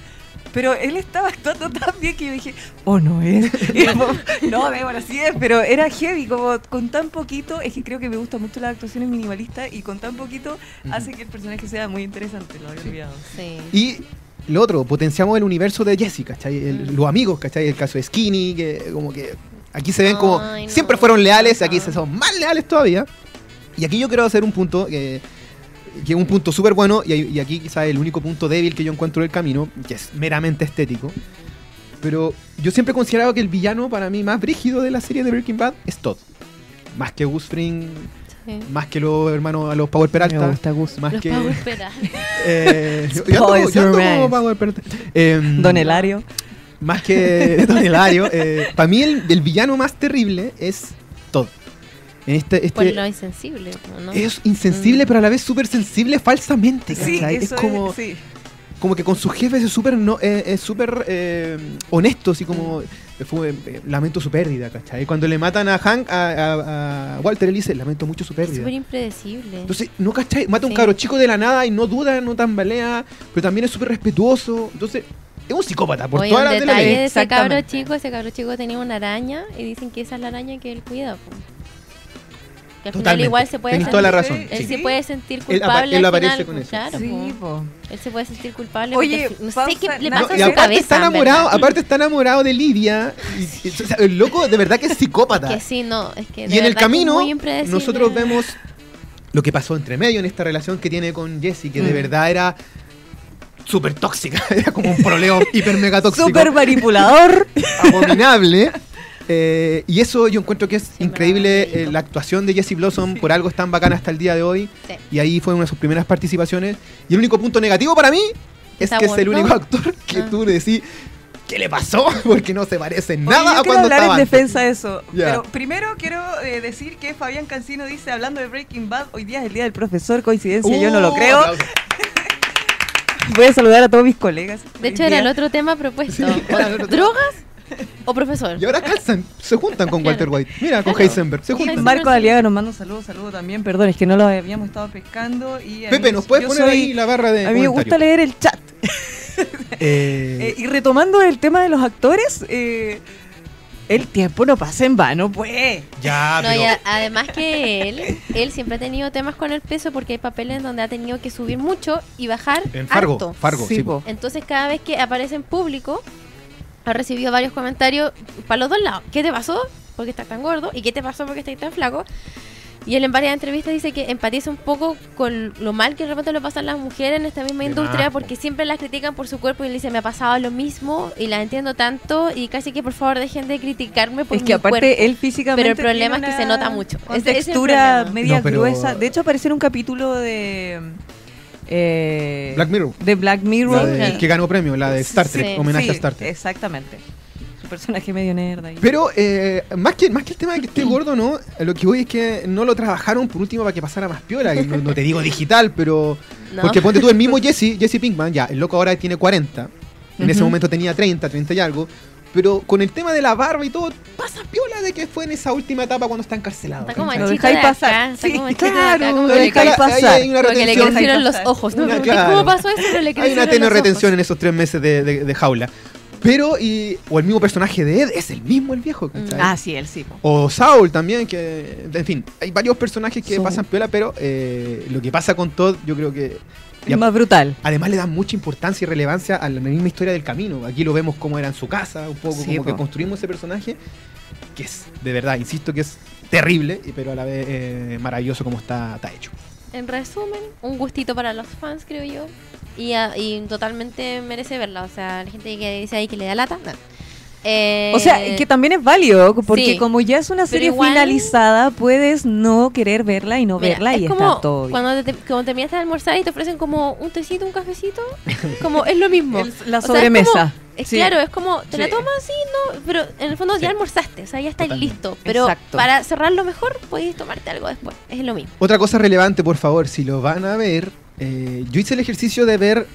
Pero él estaba actuando tan bien que yo dije, oh, no es. Y como, no, de bueno, sí es, pero era heavy, como con tan poquito, es que creo que me gustan mucho las actuaciones minimalistas y con tan poquito hace que el personaje sea muy interesante, lo había olvidado. Sí. Y lo otro, potenciamos el universo de Jesse, ¿cachai? El- Mm. Los amigos, ¿cachai? El caso de Skinny, que como que aquí se ven como Ay, no. siempre fueron leales, aquí se son más leales todavía. Y aquí yo quiero hacer un punto que, que es un punto súper bueno y, y aquí quizás el único punto débil que yo encuentro del camino, que es meramente estético. Pero yo siempre he considerado que el villano para mí más brígido de la serie de Breaking Bad es Todd. Más que Gus Fring, sí. más que los hermanos, a los Power Peralta. Gus. Más Los que... Power Peralta. Eh, yo- yo ando- Spoilers yo ando como romance. Power Peralta. Em, Don Elario. Más que Don Elario. eh, para mí el, el villano más terrible es Todd. Este, este Por lo insensible, ¿no? es insensible, Mm. pero a la vez súper sensible falsamente. Sí, es como, sí. como que con sus jefes es súper no, eh, es súper eh, honesto, así como Mm. Eh, fue, eh, lamento su pérdida, ¿cachai? Cuando le matan a Hank, a, a- a Walter, él dice, lamento mucho su Es pérdida. súper impredecible. Entonces, no cachai, mata a un cabro chico de la nada y no duda, no tambalea, pero también es súper respetuoso. Entonces, es un psicópata por Oye, toda un la de la detalle ley. de ese cabro chico, ese cabro chico tenía una araña y dicen que esa es la araña que él cuida. po. Que al final igual se puede Tenés sentir, toda la razón. él sí. se puede sentir culpable él al aparece final, con eso. Claro, Sí, po. po. Él se puede sentir culpable. Oye, no sé qué le no, pasa a su aparte cabeza. está en enamorado, aparte está enamorado de Lidia. Y, y- o sea, el loco de verdad que es psicópata. Que sí, no, es que de y en el camino, nosotros vemos lo que pasó entre medio en esta relación que tiene con Jesse, que de Mm. verdad era súper tóxica. Era como un problema hiper mega tóxico. Súper manipulador. abominable. Eh, y eso yo encuentro que es Sí, increíble. eh, la actuación de Jesse Blossom por algo es tan bacana hasta el día de hoy. Sí. Y ahí fue una de sus primeras participaciones. Y el único punto negativo para mí, es ¿Está que es el único actor que Ah. tú decís, ¿qué le pasó? Porque no se parece en Oye, nada yo a cuando hablar estaba en defensa de eso. Pero primero quiero eh, decir que Fabián Cancino dice, hablando de Breaking Bad, hoy día es el día del profesor, coincidencia, yo no lo Uh, creo. aplausos. Voy a saludar a todos mis colegas. De hecho, era el otro tema propuesto. Sí, otro. ¿Drogas o profesor? Y ahora calzan, se juntan con Walter White. Mira, con. Heisenberg, se juntan. Marco Aliaga nos manda un saludo, saludo también. Perdón, es que no lo habíamos estado pescando. Y a Pepe, mí- ¿nos puedes yo poner soy- ahí la barra de A mí me gusta comentarios? leer el chat. Eh, Eh, y retomando el tema de los actores, eh, el tiempo no pasa en vano, pues. ya, No, pero... y a- además que él, él siempre ha tenido temas con el peso porque hay papeles donde ha tenido que subir mucho y bajar En Fargo, harto. Fargo, sí. Po. Entonces cada vez que aparece en público ha recibido varios comentarios para los dos lados. ¿Qué te pasó? Porque estás tan gordo. ¿Y qué te pasó porque estás tan flaco? Y él en varias entrevistas dice que empatiza un poco con lo mal que de repente le pasan las mujeres en esta misma De industria más, porque siempre las critican por su cuerpo y él dice me ha pasado lo mismo y las entiendo tanto y casi que por favor dejen de criticarme por Es mi que aparte cuerpo. él físicamente. Pero el problema es que se nota mucho. Es textura media No, pero- gruesa. De hecho, apareció en un capítulo de. Eh, Black Mirror. De Black Mirror. La de- Sí. que ganó premio, la de Star Trek, Sí. homenaje a Star Trek. Exactamente. Su personaje medio nerd ahí. Pero eh, más, que, más que el tema de que esté gordo, ¿no? Lo que voy es que no lo trabajaron por último para que pasara más piola. que No, no te digo digital, pero. No. Porque ponte tú el mismo Jesse, Jesse Pinkman, ya, el loco ahora tiene 40. En ese momento tenía 30, 30 y algo. Pero con el tema de la barba y todo, pasa piola de que fue en esa última etapa cuando está encarcelado. Está como manchita de dejáis acá, pasar. está Sí, como Claro, acá, como lo dejáis pasar. hay una como que le crecieron los pasar. ojos. No Una- pregunté claro. cómo pasó eso, pero le Hay una tenue ojos. retención en esos tres meses de, de- de jaula. Pero, y, o el mismo personaje de Ed, es el mismo el viejo. ¿cachai? Ah, sí, él sí. O Saul también, que. En fin, hay varios personajes que Saul. pasan piola, pero eh, lo que pasa con Todd, yo creo que. Y Es más brutal. además le dan mucha importancia y relevancia a la misma historia del camino. Aquí lo vemos como era en su casa, un poco Sí, como que construimos ese personaje, que es, de verdad, insisto que es terrible, y- pero a la vez eh, maravilloso como está, está hecho. En resumen, un gustito para los fans, creo yo. Y, a- y totalmente merece verla. O sea, la gente que dice ahí que le da lata. no. Eh, O sea, que también es válido, porque sí. como ya es una serie igual- finalizada, puedes no querer verla y no mira, verla es y como está todo bien. cuando, te, cuando terminaste de almorzar y te ofrecen como un tecito, un cafecito, como es lo mismo. El- la O sea, es sobremesa. como- es Sí. Claro, es como, te la tomas así, ¿no? Pero en el fondo Sí. ya almorzaste, o sea, ya Totalmente. listo. Pero Exacto. para cerrarlo mejor, podéis tomarte algo después. Es lo mismo. Otra cosa relevante, por favor, si lo van a ver, eh, yo hice el ejercicio de ver,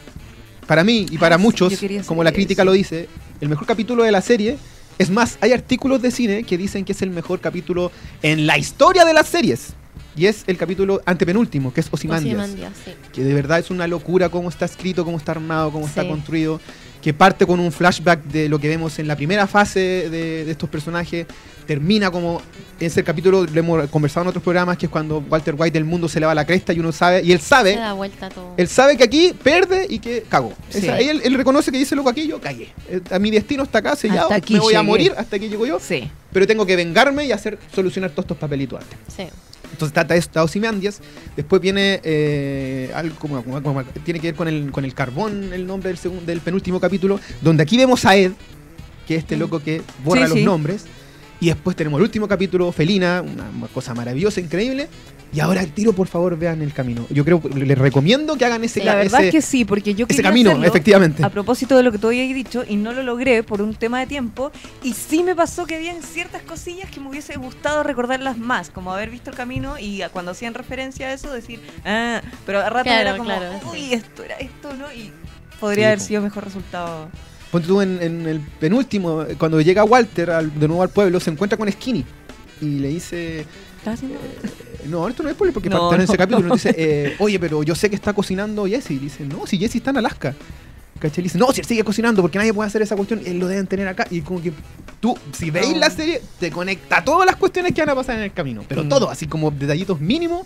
para mí y para Ah, muchos, como la crítica eso. lo dice, el mejor capítulo de la serie. Es más, hay artículos de cine que dicen que es el mejor capítulo en la historia de las series. Y es el capítulo antepenúltimo, que es Ozymandias. Ozymandias, sí. Que de verdad es una locura cómo está escrito, cómo está armado, cómo está Sí. construido. Que parte con un flashback de lo que vemos en la primera fase de, de estos personajes. Termina como ese capítulo, lo hemos conversado en otros programas, que es cuando Walter White del mundo se le va la cresta y uno sabe, y él Se sabe, da vuelta todo. él sabe que aquí pierde y que cagó. Sí. Esa- él, él reconoce que dice loco aquí, yo cagué. Eh, A mi destino está acá sellado, Hasta aquí me voy a morir, hasta aquí llego yo, Sí. pero tengo que vengarme y hacer solucionar todos estos papelitos antes. Sí. Entonces trata esto a Ozymandias. Después viene eh, algo como, como- como- tiene que ver con el, con el carbón, el nombre del, segun- del penúltimo capítulo, donde aquí vemos a Ed, que es este loco que borra Sí, los sí. nombres. Y después tenemos el último capítulo, Felina, una, cosa maravillosa, increíble. Y ahora el tiro, por favor, vean el camino. Yo creo, les recomiendo que hagan ese. La verdad ese, es que sí, porque yo ese camino, hacerlo efectivamente. A propósito de lo que tú habías dicho, y no lo logré por un tema de tiempo, y sí me pasó que habían ciertas cosillas que me hubiese gustado recordarlas más, como haber visto el camino y cuando hacían referencia a eso decir, ah, pero a rato Claro, era como, claro, uy, sí. esto era esto, ¿no? Y podría Sí, haber sido mejor resultado. Ponte tú en, en el penúltimo, cuando llega Walter al- de nuevo al pueblo, se encuentra con Skinny. Y le dice, ¿Estás haciendo? Eh, No, esto no es spoiler porque No, parte en ese no. capítulo. nos dice, eh, oye, pero yo sé que está cocinando Jesse. Y dice, no, si Jesse está en Alaska. ¿Cachai? Dice, no, si él sigue cocinando porque nadie puede hacer esa cuestión, él lo deben tener acá. Y como que tú, si veis No. la serie, te conecta todas las cuestiones que van a pasar en el camino. Pero Mm. todo, así como detallitos mínimos,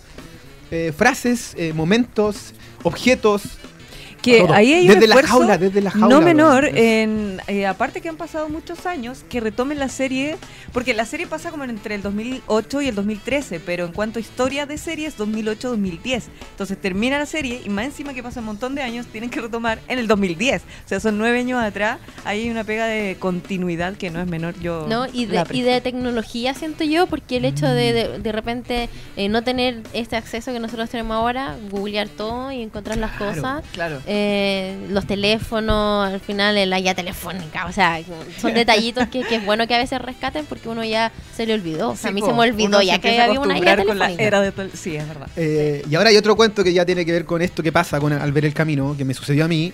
eh, frases, eh, momentos, objetos. Que todo. ahí hay un desde la esfuerzo jaula, desde la jaula. no menor, en, eh, aparte que han pasado muchos años, que retomen la serie, porque la serie pasa como entre el 2008 y el 2013, pero en cuanto a historia de series, 2008-2010. Entonces termina la serie y más encima que pasa un montón de años, tienen que retomar en el 2010. O sea, son nueve años atrás, ahí hay una pega de continuidad que no es menor. Yo ¿no? Y la de, y de tecnología siento yo, porque el hecho de de, de repente eh, no tener este acceso que nosotros tenemos ahora, googlear todo y encontrar las cosas, Claro. eh, los teléfonos, al final eh, la guía telefónica. O sea, son detallitos que, que es bueno que a veces rescaten porque uno ya se le olvidó. O sea, a mí se me olvidó ya que había una guía acostumbrar con la telefónica. era de tel- Sí, es verdad. Eh, y ahora hay otro cuento que ya tiene que ver con esto que pasa con, al ver el camino, que me sucedió a mí.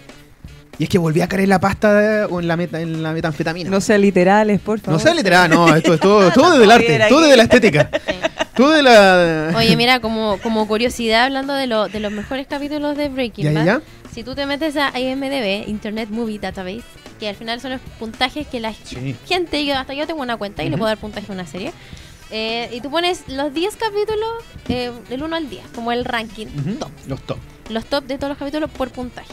Y es que volví a caer en la pasta de- o en la, meta, en la metanfetamina. No sean literales, por favor. No sea literal, no, esto es todo, todo del arte, Bien, todo aquí. de la estética, Sí. todo de la... Oye, mira, como, como curiosidad, hablando de, lo- de los mejores capítulos de Breaking ¿Ya, ya, Bad, ya? Si tú te metes a IMDB, Internet Movie Database, que al final son los puntajes que la Sí. gente, yo hasta yo tengo una cuenta y le Ujú. puedo dar puntaje a una serie, eh, y tú pones los 10 capítulos eh, del 1 al 10, como el ranking Ujú, top, Los top. los top de todos los capítulos por puntaje.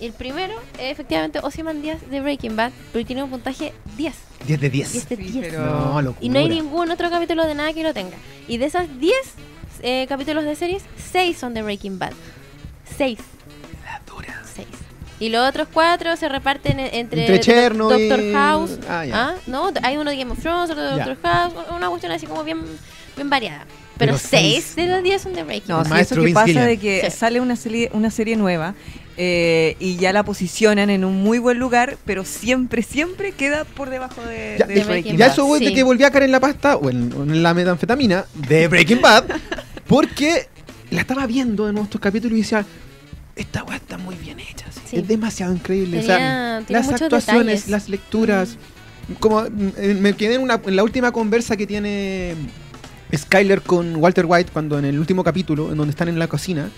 El primero es efectivamente Díaz de Breaking Bad, porque tiene un puntaje 10. 10 de 10 10. de Sí, 10. pero- No, locura. Y no hay ningún otro capítulo de nada que lo tenga. Y de esas 10 eh, capítulos de series, 6 son de Breaking Bad. 6. 6. Y los otros 4 se reparten en- entre, Entre Chernobyl- Doctor House. Ah, ya. No, hay uno de Game of Thrones, otro de Ya. Doctor House, una cuestión así como bien, bien variada. Pero, Pero 6 seis. de los 10 son de Breaking No, Bad. El sí, eso que Vince pasa Gilligan. de que Sí. sale una serie, una serie nueva eh, y ya la posicionan en un muy buen lugar, pero siempre, siempre queda por debajo de, Ya, de de Breaking Breaking Ya Bad. eso voy de Sí. que volví a caer en la pasta o en, o en la metanfetamina de Breaking Bad porque la estaba viendo en nuestros capítulos y decía, esta weá está muy bien hecha, sí. Sí. es demasiado increíble. o Tenía- sea, tiene las actuaciones, detalles. las lecturas, como mm, eh, me quedé en, una, en la última conversa que tiene Skyler con Walter White cuando en el último capítulo, en donde están en la cocina,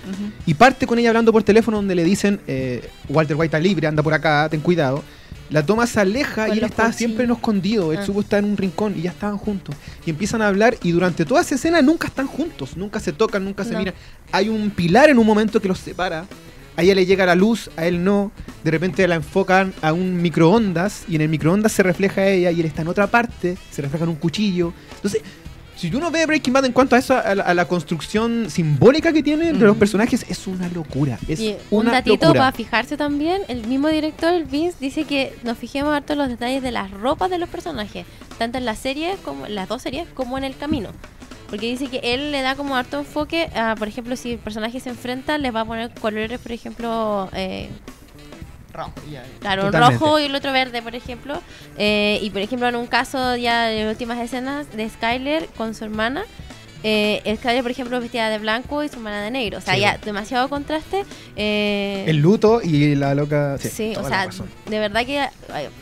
y parte con ella hablando por teléfono donde le dicen, eh, Walter White está libre, anda por acá, ten cuidado. La toma se aleja Con y él está cuchillos. siempre en escondido, el Ah. supo está en un rincón y ya estaban juntos. Y empiezan a hablar y durante toda esa escena nunca están juntos, nunca se tocan, nunca se No. miran. Hay un pilar en un momento que los separa. A ella le llega la luz, a él no. De repente la enfocan a un microondas y en el microondas se refleja ella y él está en otra parte, se refleja en un cuchillo. Entonces, si uno ve Breaking Bad en cuanto a eso, a la, a la construcción simbólica que tiene de los Ujú. personajes, es una locura. Es Y un una datito locura. para fijarse también, el mismo director, el Vince, dice que nos fijemos harto en los detalles de las ropas de los personajes, tanto en la serie como en las dos series, como en el camino. Porque dice que él le da como harto enfoque a, por ejemplo, si el personaje se enfrenta, les va a poner colores, por ejemplo, eh, rojo. Claro, un rojo y el otro verde, por ejemplo. Eh, y por ejemplo, en un caso ya de las últimas escenas de Skyler con su hermana, eh, Skyler, por ejemplo, vestida de blanco y su hermana de negro. O sea, Sí, ya demasiado contraste. eh, El luto y la loca. Sí, o sea, de verdad que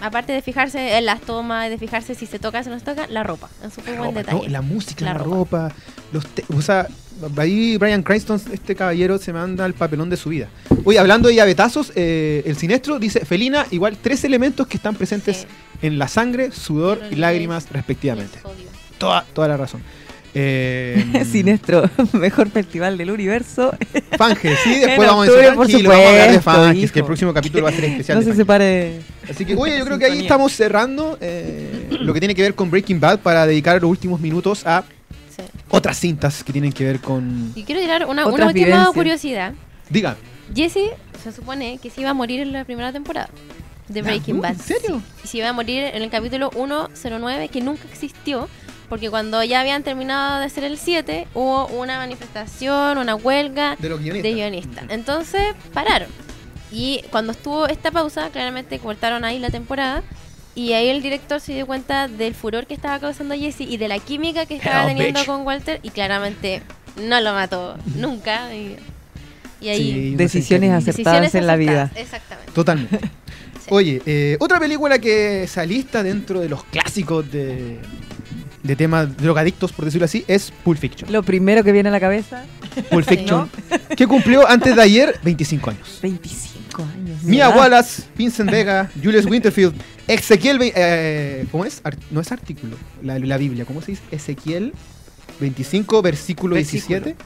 aparte de fijarse en las tomas, de fijarse si se toca, si no se toca, la ropa. Es un La buen ropa, detalle. ¿no? La música, la, La ropa, ropa. los te- o sea, ahí Brian Cranston, este caballero, se manda el papelón de su vida. Oye, hablando de llavetazos, eh, el siniestro dice, Felina, igual tres elementos que están presentes Sí. en la sangre, sudor y lágrimas respectivamente. Toda, toda la razón. Eh, Sinestro, mejor festival del universo. Fange, sí, después En vamos a decir por tranquilo, vamos a hablar de supuesto, Fange, es que el hijo. próximo capítulo va a ser especial. No se separe. Así que, oye, yo creo que ahí estamos cerrando eh, lo que tiene que ver con Breaking Bad para dedicar los últimos minutos a Sí. otras cintas que tienen que ver con... Y quiero tirar una, una última vivencias. curiosidad. Diga. Jesse se supone que se iba a morir en la primera temporada de ¿La Breaking dura? Bad. ¿En serio? Sí. Y se iba a morir en el capítulo 109, que nunca existió, porque cuando ya habían terminado de hacer el 7, hubo una manifestación, una huelga De los guionistas. de guionistas. Entonces pararon. Y cuando estuvo esta pausa, claramente cortaron ahí la temporada. Y ahí el director se dio cuenta del furor que estaba causando Jesse y de la química que estaba Hell, teniendo bitch. con Walter. Y claramente no lo mató nunca. Y, y ahí. Sí, Decisiones decisiones en la vida. Exactamente. Totalmente. Sí. Oye, eh, otra película que se alista dentro de los clásicos de, de temas drogadictos, por decirlo así, es Pulp Fiction. Lo primero que viene a la cabeza, Pulp. Fiction, que cumplió antes de ayer 25 años. 25 años. Mia ¿verdad? Wallace, Vincent Vega, Julius Winterfield, Ezequiel, eh, ¿cómo es? Ar- no es artículo, la, la Biblia, ¿cómo se dice? Ezequiel 25, versículo, Versículo. 17.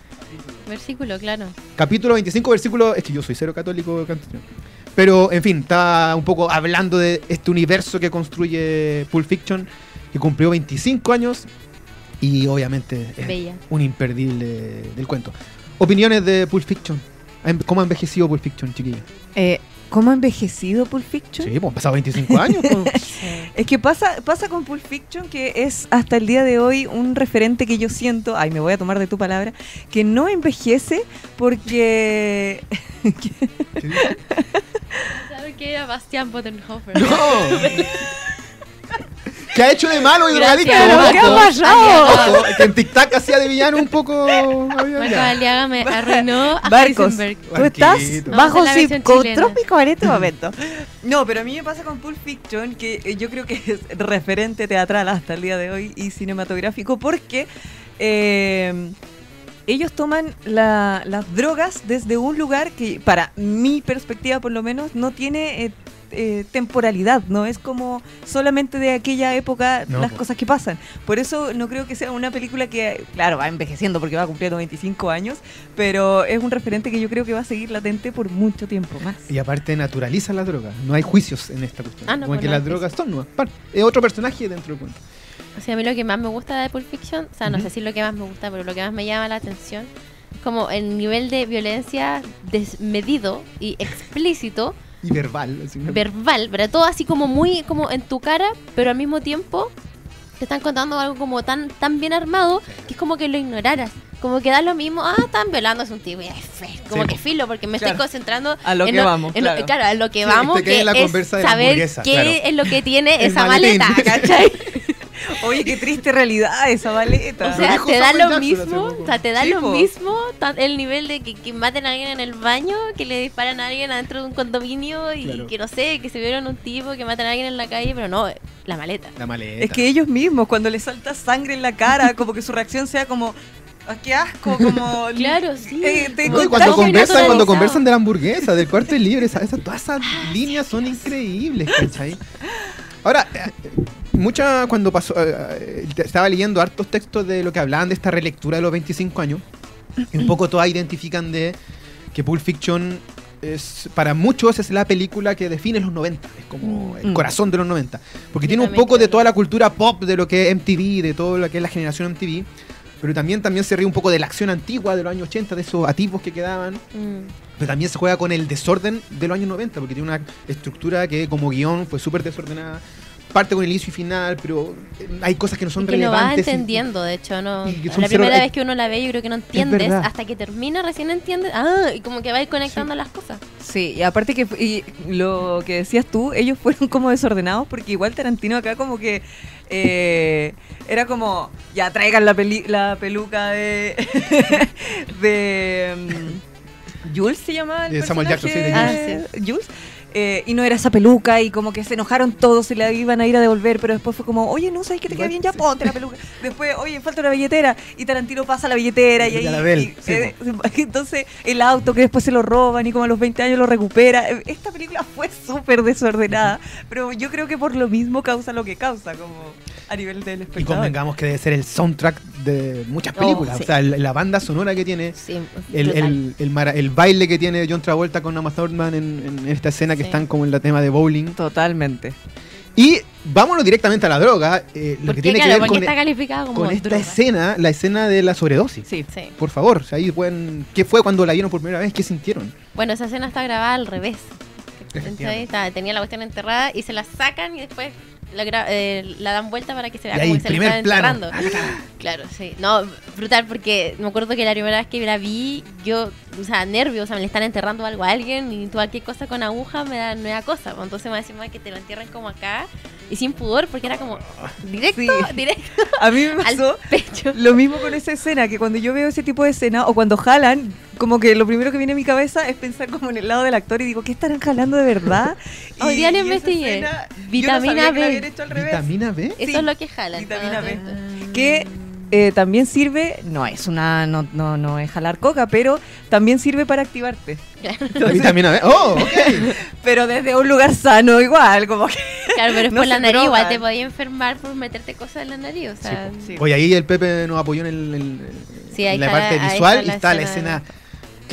Versículo, claro. Capítulo 25, versículo. Es que yo soy cero católico. Pero, en fin, está un poco hablando de este universo que construye Pulp Fiction, que cumplió 25 años y obviamente es Bella. un imperdible del cuento. Opiniones de Pulp Fiction. ¿Ha em- ¿Cómo ha envejecido Pulp Fiction, chiquilla? Eh, ¿Cómo ha envejecido Pulp Fiction? Sí, pues han pasado 25 años. pues. Es que pasa, pasa con Pulp Fiction que es hasta el día de hoy un referente que yo siento, ay, me voy a tomar de tu palabra, que no envejece porque... ¿Sabes qué era Bastian Bodenhofer? ¡No! ¿Qué ha hecho de malo y drogadicto? ¿Qué ha pasado? Ojo, Que en TikTok hacía de villano un poco. Marco Aliaga me arruinó a Barcos, tú estás bajo psicotrópico en este momento. No, pero a mí me pasa con Pulp Fiction que eh, yo creo que es referente teatral hasta el día de hoy y cinematográfico porque eh, ellos toman la- las drogas desde un lugar que, para mi perspectiva por lo menos, no tiene... eh, eh, temporalidad, no es como solamente de aquella época No, las po. cosas que pasan. Por eso no creo que sea una película que, claro, va envejeciendo porque va cumpliendo 25 años, pero es un referente que yo creo que va a seguir latente por mucho tiempo más. Y aparte naturaliza las drogas. No hay juicios en esta cuestión. Ah, no, Como pues que no las hay drogas son nuevas. Es otro personaje dentro del cuento. O sea, a mí lo que más me gusta de Pulp Fiction, o sea, no Ujú. sé si lo que más me gusta, pero lo que más me llama la atención es como el nivel de violencia desmedido y explícito, Y verbal. así, verbal, pero todo así como muy como en tu cara, pero al mismo tiempo te están contando algo como tan tan bien armado que es como que lo ignoraras. Como que da lo mismo, ah, están violando a un tipo, como Sí, que filo, porque me Claro. estoy concentrando A lo en que vamos, en lo- claro. a lo que Sí, vamos, te quedé que es saber qué claro. es lo que tiene El esa maletín. maleta, ¿cachai? Oye, qué triste realidad esa maleta. O Lo sea, te da lo mismo, o sea, te da lo mismo el nivel de que, que maten a alguien en el baño, que le disparan a alguien adentro de un condominio y Claro. que no sé, que se vieron un tipo, que maten a alguien en la calle, pero no, la maleta. La maleta. es que ellos mismos, cuando les salta sangre en la cara, como que su reacción sea como, "Ah, qué asco, como... Claro, sí. Eh, te No, cuando conversan, cuando conversan de la hamburguesa, del cuarto libre, todas esas Ah, líneas son increíbles, ¿cachai? Ahora, eh, mucha cuando pasó, eh, eh, estaba leyendo hartos textos de lo que hablaban de esta relectura de los 25 años, y un poco todas identifican de que Pulp Fiction es, para muchos es la película que define los 90, es como el Mm. corazón de los 90, porque Yo tiene un poco de toda la cultura pop de lo que es MTV, de todo lo que es la generación MTV, pero también, también se ríe un poco de la acción antigua de los años 80, de esos atipos que quedaban, Mm. pero también se juega con el desorden de los años 90, porque tiene una estructura que como guion fue súper desordenada. Parte con el inicio y final, pero eh, hay cosas que no son Y que lo vas relevantes. y- entendiendo, de hecho, no. La cero- primera eh, vez que uno la ve, yo creo que no entiendes, hasta que termina recién entiendes, ah, y como que va a ir conectando las cosas. Sí, y aparte que y lo que decías tú, ellos fueron como desordenados porque igual Tarantino acá como que eh, era como, ya traigan la, peli- la peluca de... de mm, Jules se llamaba el De Samuel Jackson, sí, de Jules. ah, Jules. Eh, y no era esa peluca y como que se enojaron todos y la iban a ir a devolver, pero después fue como, oye, no, ¿sabes que te queda bien? Ya ponte la peluca. Después, oye, falta una billetera y Tarantino pasa la billetera y ahí... y- sí, eh, entonces el auto que después se lo roban y como a los 20 años lo recupera. Eh, Esta película fue súper desordenada, pero yo creo que por lo mismo causa lo que causa, como a nivel del Y espectador. convengamos que debe ser el soundtrack de muchas Oh, películas. sí. O sea, la, la banda sonora que tiene, Sí, el, el, el, mara- el baile que tiene John Travolta con Uma Thurman en, en esta escena que están como en la tema de bowling. Totalmente. Y vámonos directamente a la droga. eh, lo ¿Por que tiene claro, que ver con, está calificada como con esta droga? escena, la escena de la sobredosis. Sí. Sí. Por favor, o sea, ahí pueden. ¿Qué fue cuando la vieron por primera vez? ¿Qué sintieron? Bueno, esa escena está grabada al revés. ¿cachai? Está- tenía la cuestión enterrada y se la sacan y después la, gra- eh, la dan vuelta para que se vea como que se primer están plano. enterrando. Claro, sí. No, brutal porque me acuerdo que la primera vez que la vi, yo, o sea, nervios, o sea, me le están enterrando algo a alguien y cualquier cosa con aguja me da nueva cosa. pues, Entonces me decían que te lo entierren como acá y sin pudor porque era como directo, Sí. directo A mí me al pasó pecho. lo mismo con esa escena, que cuando yo veo ese tipo de escena o cuando jalan, como que lo primero que viene a mi cabeza es pensar como en el lado del actor y digo, ¿qué estarán jalando de verdad? Hoy día lo investigué. escena, yo no Vitamina B. habían hecho al revés. ¿Vitamina B? Eso es lo que jalan. vitamina B. esto. que eh, también sirve, no es una, no, no, no es jalar coca, pero también sirve para activarte. La vitamina B. ¡Oh! ok. Pero desde un lugar sano igual, como que... Claro, pero es No por la nariz, igual te podía enfermar por meterte cosas en la nariz. O sea, Sí. Oye, ahí el Pepe nos apoyó en, el, el- Sí, ahí en la parte visual y está la escena escena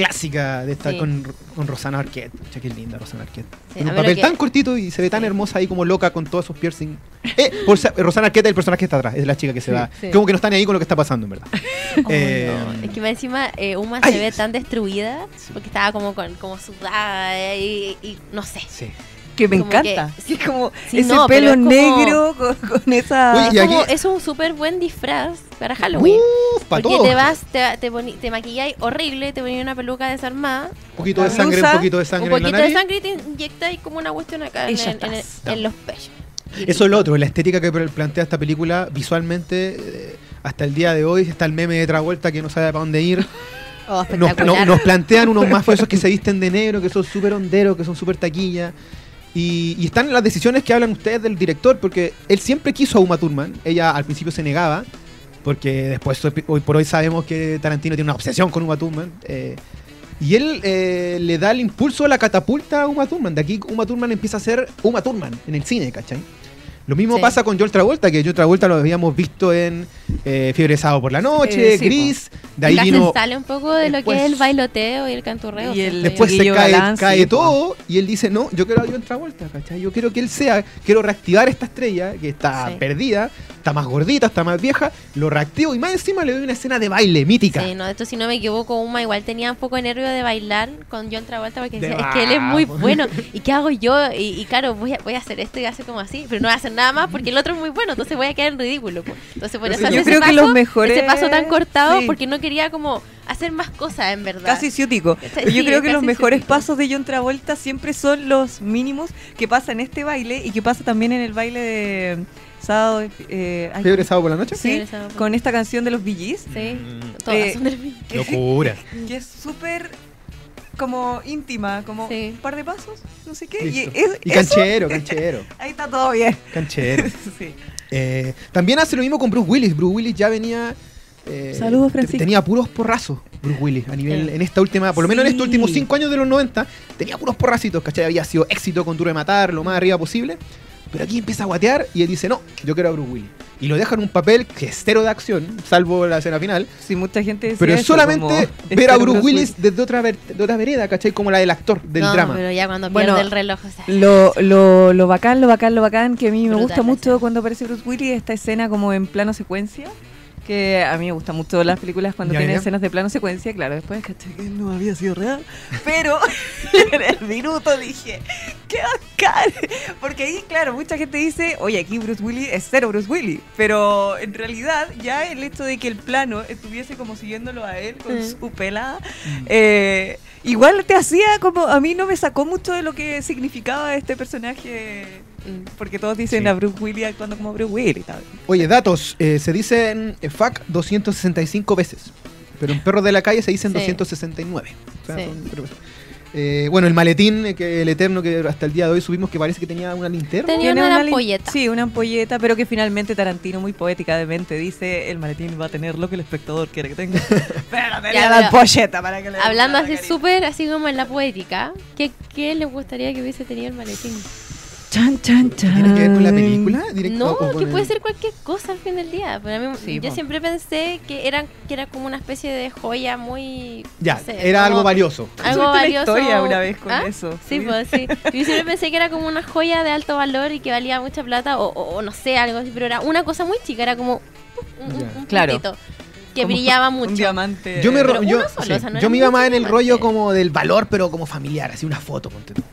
clásica de estar Sí. con, con Rosana Arquette. Pucha, qué linda Rosana Arquette. Sí, un papel que- tan cortito y se ve tan hermosa ahí como loca con todos esos piercing. Eh, por sa- Rosana Arquette es el personaje que está atrás, es la chica que se va. Como que no están ahí con lo que está pasando, en verdad. Oh, Eh, no. Es que encima eh, Uma Ay, se ve tan destruida porque estaba como con, como sudada y, y no sé. Sí. Que me Como encanta. Sí, como Sí, ese no, pelo es como- negro con, con esa. Oye, Y Es, como- es un súper buen disfraz para Halloween. Uf, para porque todo. te vas, te, te, poni- te maquilláis horrible, te ponías una peluca desarmada, Un poquito de sangre, un poquito de sangre un en la poquito de sangre y te inyectáis como una cuestión acá en, los pechos. Eso es lo otro, la estética que plantea esta película visualmente, eh, hasta el día de hoy, está el meme de Travolta que no sabe para dónde ir. Oh, Nos, no- nos plantean unos más esos que se visten de negro, que son súper honderos, que son súper taquilla. Y, están las decisiones que hablan ustedes del director, porque él siempre quiso a Uma Thurman. Ella al principio se negaba, porque después, hoy por hoy, sabemos que Tarantino tiene una obsesión con Uma Thurman. eh, y él eh, le da el impulso, la catapulta a Uma Thurman. De aquí Uma Thurman empieza a ser Uma Thurman en el cine, ¿cachai? Lo mismo Sí. pasa con John Travolta, que John Travolta lo habíamos visto en eh, Fiebre Sábado por la Noche, sí, Gris. De ahí vino sale un poco de lo después- que es el bailoteo y el canturreo. Y el-. Después se cae, cae todo y él dice, no, yo quiero a John Travolta, ¿cachai? Yo quiero que él sea, quiero reactivar esta estrella que está Sí. perdida, está más gordita, está más vieja, lo reactivo y más encima le doy una escena de baile mítica. Sí, no, esto si no me equivoco, Uma igual tenía un poco de nervio de bailar con John Travolta porque De decía, es que él es muy bueno. ¿Y qué hago yo? Y, y claro, voy a, voy a hacer esto y hacer como así, pero no voy a hacer nada más porque el otro es muy bueno, entonces voy a quedar en ridículo. po. Entonces por eso sí, yo ese creo que paso, los mejores- ese paso tan cortado sí. porque no quería como hacer más cosas en verdad. Casi ciútico. Está- Yo sí, creo que los mejores ciútico. pasos de John Travolta siempre son los mínimos que pasa en este baile y que pasa también en el baile de sábado. eh, ay, ¿Fiebre de sábado por la noche? Sí, sábado. con esta canción de los Gees, Sí, Mm. todas Eh, son del que- Locura. que es súper como íntima, como Sí. un par de pasos, no sé qué. Y, es- Y eso- canchero, canchero, ahí está todo bien. canchero. Sí. Eh, también hace lo mismo con Bruce Willis. Bruce Willis ya venía. eh, Saludos, Francisco. Tenía puros porrazos, Bruce Willis, a nivel, Sí. en esta última, por lo menos en estos Sí. últimos cinco años de los 90, tenía puros porracitos, ¿cachai? Había sido éxito con Duro de Matar, lo más arriba posible. Pero aquí empieza a guatear y él dice, no, yo quiero a Bruce Willis. Y lo deja en un papel que es cero de acción, salvo la escena final. Sí, mucha gente decía Pero es eso, solamente ver a este Bruce Willis desde otra, ver- de otra vereda, ¿cachai? Como la del actor, del no, drama. pero ya cuando Bueno, pierde el reloj, o sea, Lo, lo, lo bacán, lo bacán, lo bacán, que a mí me gusta mucho cuando aparece Bruce Willis, esta escena como en plano secuencia, que a mí me gustan mucho las películas cuando tienen escenas de plano secuencia, claro, después caché que no había sido real, pero en el minuto dije, qué bacán, porque ahí, claro, mucha gente dice, oye, aquí Bruce Willis es cero Bruce Willis, pero en realidad ya el hecho de que el plano estuviese como siguiéndolo a él con Mm. su pelada, eh, igual te hacía como, a mí no me sacó mucho de lo que significaba este personaje, mm, porque todos dicen Sí. a Bruce Willis actuando como Bruce Willis. Oye, datos. eh, se dicen eh, fuck 265 veces. Pero en Perros de la Calle se dicen Sí. 269. O sea, Sí. son- pero- eh, bueno, el maletín, eh, que el eterno que hasta el día de hoy subimos que parece que tenía una linterna. Tenía una lin- ampolleta. Sí, una ampolleta, pero que finalmente Tarantino, muy poética de mente, dice: el maletín va a tener lo que el espectador quiere que tenga. pero tenía Ya, la pero- ampolleta para que le Hablando así súper, así como en la poética, ¿qué, ¿qué les gustaría que hubiese tenido el maletín? Chan, chan, chan. ¿Tiene que ver con la película? Directo- No, que el- puede ser cualquier cosa al fin del día. Pero a mí, Sí, yo po. siempre pensé que, eran, que era como una especie de joya muy... Ya, no sé, era algo valioso. Algo una valioso. historia una vez con ¿Ah? eso. Sí, pues sí. Yo siempre pensé que era como una joya de alto valor y que valía mucha plata o, o- o no sé, algo así, pero era una cosa muy chica, era como un, un- un Claro. puntito que Como brillaba mucho. Un diamante. Yo me, yo, solo, sí, o sea, no yo me iba más en el rollo como del valor, pero como familiar, así una foto, ponte tú.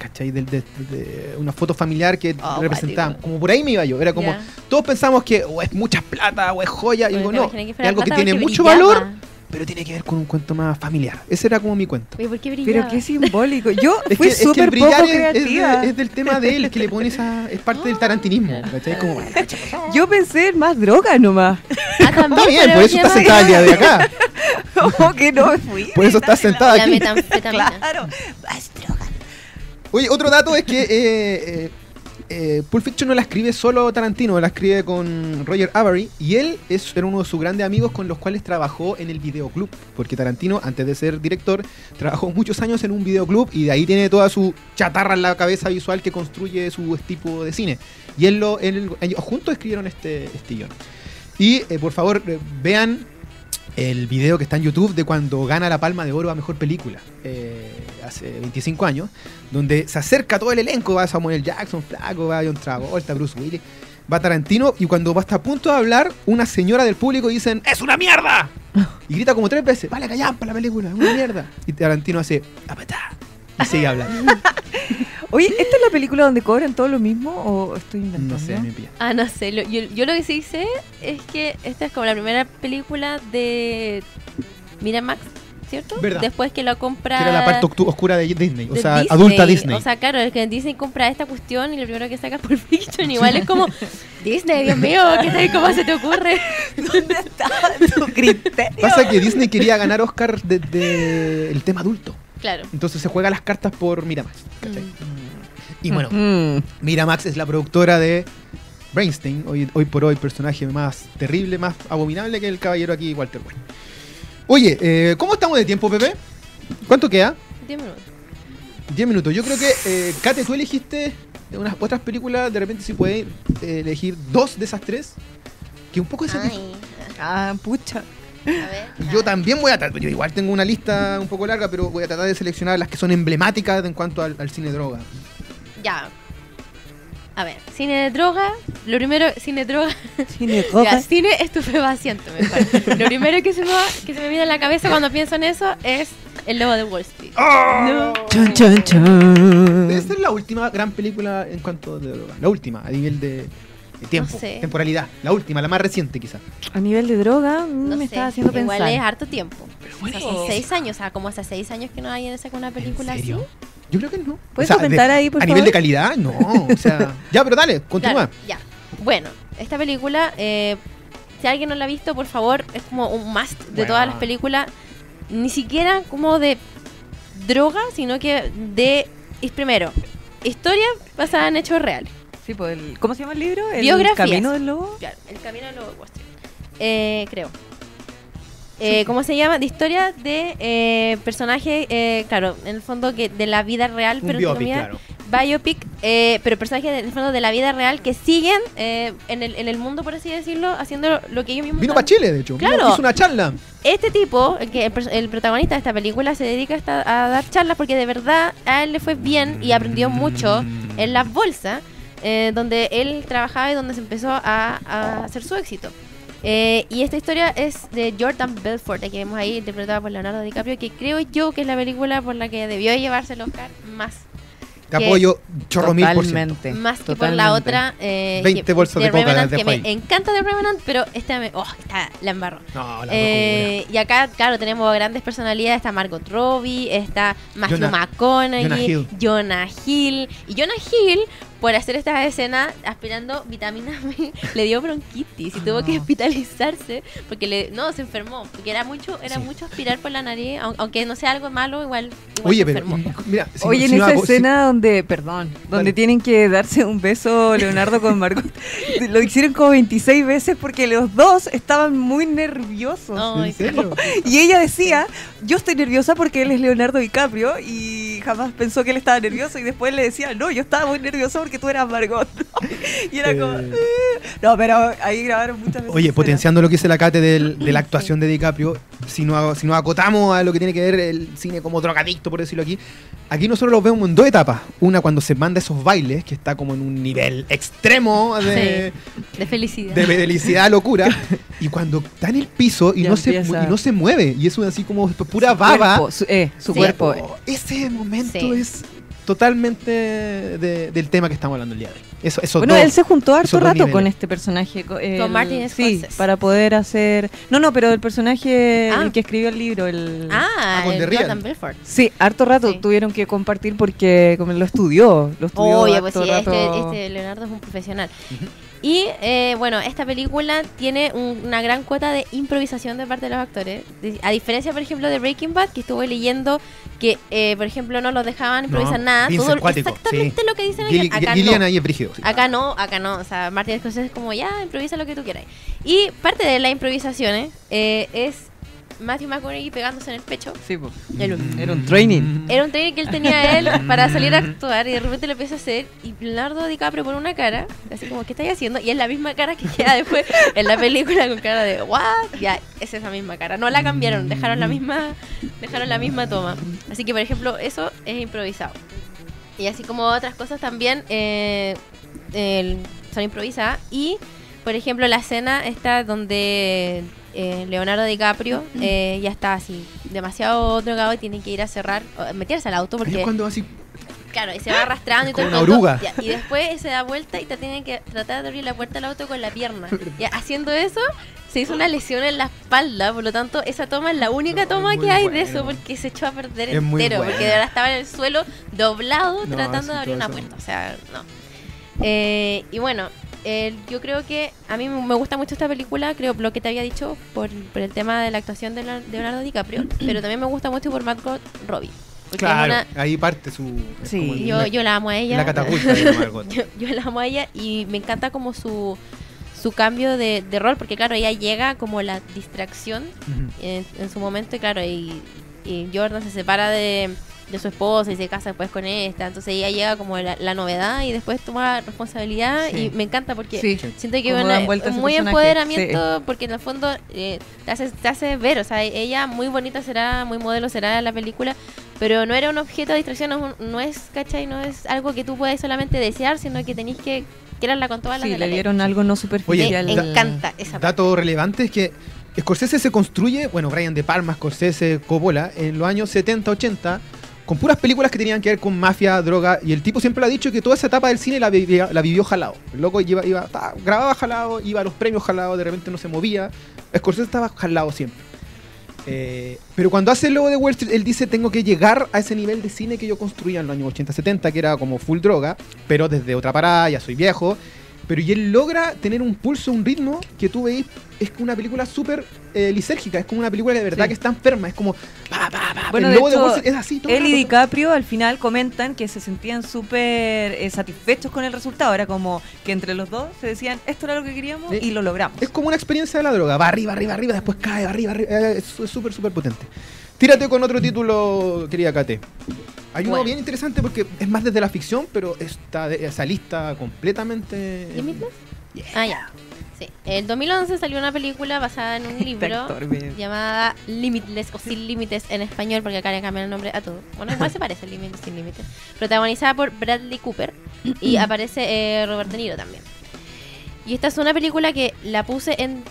¿Cachai? Del- de, de- una foto familiar que Oh, representaba. cuático. Como por ahí me iba yo. Era como, Ya. todos pensamos que o es mucha plata o es joya. Y digo, no, es algo que tiene mucho brillaba. valor, pero tiene que ver con un cuento más familiar. Ese era como mi cuento. Oye, ¿por qué brillaba? Pero qué simbólico. Yo Es fui súper poco es, es de- creativa. es del tema de él, que le pone esa. Es parte del tarantinismo. ¿cachai? Como, bueno, Yo pensé en más droga nomás. Ah, también, Está bien, por eso ¿qué estás más? sentada el día de acá. Como que no me fui. Por eso estás sentada La aquí. metanfetamina. Claro. Más droga. Oye, otro dato es que eh, eh, eh, Pulp Fiction no la escribe solo Tarantino, la escribe con Roger Avery y él es, era uno de sus grandes amigos con los cuales trabajó en el videoclub, porque Tarantino, antes de ser director, trabajó muchos años en un videoclub y de ahí tiene toda su chatarra en la cabeza visual que construye su tipo de cine. Y él lo, él- ellos juntos escribieron este, este. Y eh, por favor, vean el video que está en YouTube de cuando gana la Palma de Oro a Mejor Película, eh, hace 25 años, donde se acerca todo el elenco, va Samuel Jackson, Flaco, va John Travolta, Bruce Willis, va Tarantino, y cuando va hasta a punto de hablar, una señora del público dicen, ¡Es una mierda! Y grita como tres veces, vale, callampa la película, es una mierda. Y Tarantino hace, apatá, y sigue hablando. Oye, ¿esta es la película donde cobran todo lo mismo o estoy inventando? No sé, me pilla. Ah, no sé. lo- yo, yo lo que sí sé es que esta es como la primera película de Miramax, ¿cierto? Verdad. Después que lo compra. Que era la parte oscura de Disney, o sea, Disney. adulta Disney. O sea, claro, es que Disney compra esta cuestión y lo primero que saca es Pulp Fiction. Igual es como, Disney, Dios mío, ¿qué tal? ¿Cómo se te ocurre? ¿Dónde está tu criterio? Pasa que Disney quería ganar Oscar de, de el tema adulto. Claro. Entonces se juega las cartas por Miramax. ¿cachai? Mm. Y bueno, Mm. Miramax es la productora de Brainstein, hoy, hoy por hoy personaje más terrible, más abominable que el caballero aquí, Walter White. Oye, eh, ¿cómo estamos de tiempo, Pepe? ¿Cuánto queda? 10 minutos. 10 minutos. Yo creo que, eh, Kate, tú elegiste de unas otras películas, de repente si puedes eh, elegir dos de esas tres, que un poco de Ay, Ah, pucha. a ver. Yo también voy a tratar, yo igual tengo una lista un poco larga, pero voy a tratar de seleccionar las que son emblemáticas en cuanto al, al cine droga. Ya. A ver, cine de droga. Lo primero, cine de droga. Cine Ya, roja. cine estupefaciente, mejor. Lo primero que se, me va- que se me viene a la cabeza cuando pienso en eso es El Lobo de Wall Street. ¡Oh! Chun, chun, Debe chun. ser la última gran película en cuanto de droga. La última, a nivel de, de tiempo, No sé. temporalidad. La última, la más reciente quizá. A nivel de droga, mm, No me sé, estaba haciendo igual pensar. es harto tiempo. bueno, hace seis años, o sea, como hace seis años que no hay en esa una película ¿En así. Yo creo que no. ¿Puedes de- comentar ahí, por A nivel de calidad, no. O sea, ya, pero dale, continúa. Claro, ya. Bueno, esta película, eh, si alguien no la ha visto, por favor, es como un must de Bueno. todas las películas. Ni siquiera como de droga, sino que de. Es primero, historia basada en hechos reales. Sí, pues, el- ¿Cómo se llama el libro? El Biografías. Camino del Lobo. Claro, El Camino de Lobo de Wall Street. Eh, creo. Eh, ¿Cómo se llama? De historia de eh, personajes, eh, claro, en el fondo que de la vida real, pero biopic, comillas, claro. biopic, eh, pero personajes en el fondo de la vida real que siguen eh, en, el, en el mundo, por así decirlo, haciendo lo que ellos mismos Vino para Chile, de hecho. Vino- Claro. hizo una charla. Este tipo, el, que, el, protagonista de esta película, se dedica a, dar charlas porque de verdad a él le fue bien y aprendió mucho en las bolsas, eh, donde él trabajaba y donde se empezó a, a hacer su éxito. Eh, y esta historia es de Jordan Belfort, que vemos ahí, interpretada por Leonardo DiCaprio, que creo yo que es la película por la que debió llevarse el Oscar más, Te que- apoyo chorro mil por ciento. Más que por la otra. Eh, 20 que- bolsas de The coca Revenant, las que me encanta de Revenant, pero esta, me, oh, esta la embarró. No, la Eh, y acá, claro, tenemos grandes personalidades. Está Margot Robbie, está Matthew Jonah- McConaughey, Jonah Hill. Jonah Hill. Y Jonah Hill, por hacer estas escenas aspirando vitamina B, le dio bronquitis y tuvo que hospitalizarse porque le, no, se enfermó. Porque era mucho era Sí. mucho aspirar por la nariz, aun- aunque no sea algo malo, igual, igual Oye, se pero enfermó. mira, si- Oye, si en no esa hago- si- escena donde, perdón, donde tienen que darse un beso Leonardo con Margot, lo hicieron como 26 veces porque los dos estaban muy nerviosos. Ay, ¿En serio? Y ella decía, yo estoy nerviosa porque él es Leonardo DiCaprio y jamás pensó que él estaba nervioso y después le decía, no, yo estaba muy nervioso porque tú eras Margot. y era como, Eh. "Eh". no, pero ahí grabaron muchas veces. Oye, potenciando lo que dice la Cate del- de la actuación de DiCaprio, si nos, si nos acotamos a lo que tiene que ver el cine como drogadicto, por decirlo aquí, aquí nosotros lo vemos en dos etapas. Una cuando se manda esos bailes, que está como en un nivel extremo de, De felicidad. de felicidad, locura, y cuando está en el piso y Ya no, se, y no se mueve, y eso es así como pura Su baba. cuerpo, su, eh, su Sí. cuerpo. Ese momento Sí. es totalmente de- del tema que estamos hablando el día de hoy. Eso, esos Bueno, dos- él se juntó harto rato niveles. con este personaje. el- Martin Sí, Scorsese. para poder hacer... No, no, pero el personaje, Ah. el que escribió el libro, el... Ah, Ah, con el. Jordan Belfort. Sí, harto rato Sí. tuvieron que compartir porque como lo estudió, lo estudió Oye, pues sí, este, rato. este Leonardo es un profesional. Y eh, bueno, esta película tiene un- una gran cuota de improvisación de parte de los actores. A diferencia, por ejemplo, de Breaking Bad, que estuve leyendo que, eh, por ejemplo, no los dejaban improvisar No, nada. Vincent Todo Cuático, exactamente sí. lo que dicen Gil- aquí. Acá Gillian no. ahí es brígido. sí. Acá no, acá no. O sea, Martin Scorsese es como ya, improvisa lo que tú quieras. Y parte de las improvisaciones eh, es Matthew McConaughey pegándose en el pecho. Sí, po. Era un, Era un training. era un training que él tenía él para salir a actuar y de repente lo empieza a hacer y Leonardo DiCaprio pone una cara, así como, ¿qué estáis haciendo? Y es la misma cara que queda después en la película con cara de, ¿what? Ya, es esa misma cara. No la cambiaron, dejaron la misma, dejaron la misma toma. Así que, por ejemplo, eso es improvisado. Y así como otras cosas también eh, el- son improvisadas. Y, por ejemplo, la escena está donde eh, Leonardo DiCaprio eh, ya está así demasiado drogado y tiene que ir a cerrar, meterse al auto porque, es cuando así. claro, y se va arrastrando y todo una oruga. Ya, y después se da vuelta y te tienen que tratar de abrir la puerta del auto con la pierna. Ya, haciendo eso, se hizo una lesión en la espalda, por lo tanto, esa toma es la única No, toma que hay de eso porque se echó a perder Es entero, porque de verdad estaba en el suelo doblado No, tratando de abrir una puerta. O sea, no. Eh, y bueno, eh, yo creo que a mí me gusta mucho esta película, creo lo que te había dicho por, por el tema de la actuación de Leon- de Leonardo DiCaprio, pero también me gusta mucho por Margot Robbie. Claro, una- ahí parte su. Sí. yo, yo la amo a ella. La catapulta de Margot. yo, yo la amo a ella y me encanta como su, su cambio de, de rol, porque claro, ella llega como la distracción en su momento, y claro, y, y Jordan se separa de, de su esposa y se casa después con esta, entonces ella llega como la, la novedad y después toma responsabilidad Sí. y me encanta porque Sí. siento que una- muy personaje, empoderamiento porque en el fondo eh, te, hace, te hace ver, o sea, ella muy bonita será, muy modelo será en la película, pero no era un objeto de distracción, no no es ¿cachai? No es algo que tú puedes solamente desear, sino que tenéis que quererla con todas las Sí, de la le ley. dieron algo no Me superficial. encanta esa parte. Dato relevante es que Scorsese se construye, bueno, Brian De Palma, Scorsese, Coppola, en los años 70, 80, con puras películas que tenían que ver con mafia, droga, y el tipo siempre lo ha dicho que toda esa etapa del cine la, la vivió jalado. El loco iba, grababa jalado, iba a los premios jalado, de repente no se movía. Scorsese estaba jalado siempre. Eh, pero cuando hace el logo de Wall Street, él dice, tengo que llegar a ese nivel de cine que yo construía en los años 80, 70, que era como full droga, pero desde otra parada, ya soy viejo. Pero y él logra tener un pulso, un ritmo que tú veis, es una película súper eh, lisérgica, es como una película que de verdad Sí. que está enferma, es como... Pa, pa, pa, Bueno, el de logo de, hecho, Wall es así. todo el Él y. DiCaprio al final comentan que se sentían súper eh, satisfechos con el resultado. Era como que entre los dos se decían, esto era lo que queríamos y lo logramos. Es como una experiencia de la droga. Va arriba, arriba, arriba, después cae, va arriba, arriba. eh, Es es súper, súper potente. Tírate con otro título, querida Kate. Hay uno Bueno. bien interesante porque es más desde la ficción, pero está de- esa lista completamente. ¿Limitless? Ah, ya. Sí. En 2011 salió una película basada en un libro actor, bien. llamada Limitless o Sin Límites en español, porque acá le cambian el nombre a todo. Bueno, igual se parece Limitless Sin Límites. Protagonizada por Bradley Cooper y aparece eh, Robert De Niro también. Y esta es una película que la puse en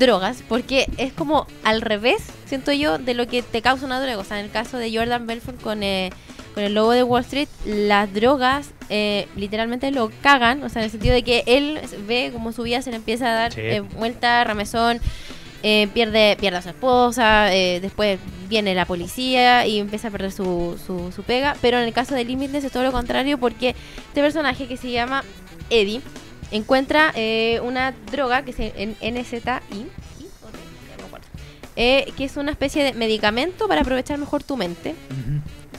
drogas porque es como al revés, siento yo, de lo que te causa una droga. O sea, en el caso de Jordan Belfort con, eh, con el logo de Wall Street, las drogas eh, literalmente lo cagan. O sea, en el sentido de que él ve como su vida se le empieza a dar Sí. eh, vuelta, ramezón, eh, pierde, pierde a su esposa, eh, después viene la policía y empieza a perder su, su, su pega. Pero en el caso de Limitless es todo lo contrario porque este personaje que se llama Eddie encuentra eh, una droga que es en NZI. Eh, que es una especie de medicamento para aprovechar mejor tu mente.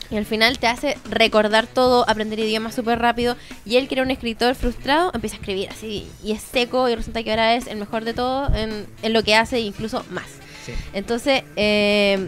Y al final te hace recordar todo, aprender idiomas súper rápido. Y él, que era un escritor frustrado, empieza a escribir así. Y es seco y resulta que ahora es el mejor de todo en, en lo que hace, incluso más. Sí. Entonces, eh,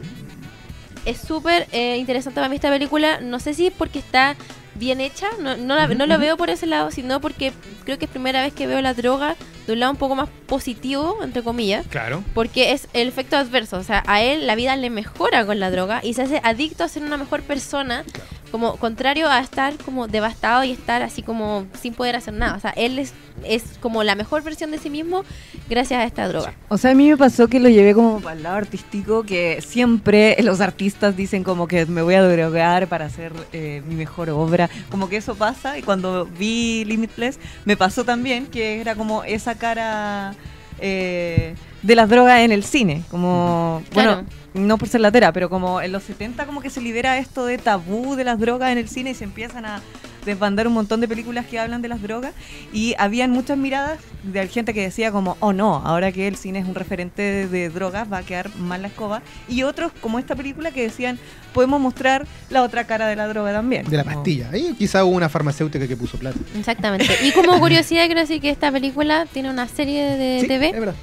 es súper eh, interesante para mí esta película. No sé si es porque está bien hecha, no, no, la- no lo veo por ese lado, sino porque creo que es primera vez que veo la droga de un lado un poco más positivo, entre comillas. Claro. Porque es el efecto adverso, o sea, a él la vida le mejora con la droga y se hace adicto a ser una mejor persona, como contrario a estar como devastado y estar así como sin poder hacer nada. O sea, él es, es como la mejor versión de sí mismo gracias a esta droga. O sea, a mí me pasó que lo llevé como para el lado artístico, que siempre los artistas dicen como que me voy a drogar para hacer eh, mi mejor obra. Como que eso pasa y cuando vi Limitless me pasó también que era como esa cara eh, de las drogas en el cine. Como, Claro. bueno, no por ser latera, pero como en los 70 como que se libera esto de tabú de las drogas en el cine y se empiezan a desbandar un montón de películas que hablan de las drogas y habían muchas miradas de gente que decía como, oh no, ahora que el cine es un referente de, de drogas va a quedar mal la escoba y otros como esta película que decían, podemos mostrar la otra cara de la droga también. De la Como- pastilla. Ahí quizá hubo una farmacéutica que puso plata. Exactamente. Y como curiosidad quiero decir que esta película tiene una serie de Sí, TV es verdad.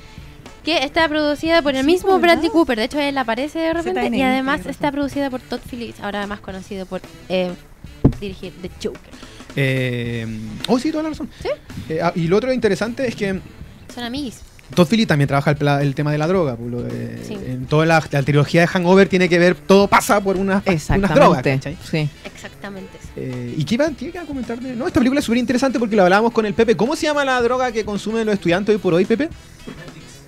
Que está producida por el Sí, mismo ¿verdad? Bradley Cooper. De hecho, él aparece de repente. Y además está producida por Todd Phillips, ahora más conocido por eh, dirigir The Joker. Eh, oh, sí, toda la razón. Sí. Eh, ah, y lo otro interesante es que Son amiguis. Todd Phillips también trabaja el, tema de la droga. lo de- Sí. En toda la, la trilogía de Hangover tiene que ver, todo pasa por unas, unas drogas. Exactamente. ¿cachai? sí. Exactamente. Eh, ¿Y qué iba, qué iba a comentar? de- No, esta película es súper interesante porque lo hablábamos con el Pepe. ¿Cómo se llama la droga que consumen los estudiantes hoy por hoy, Pepe?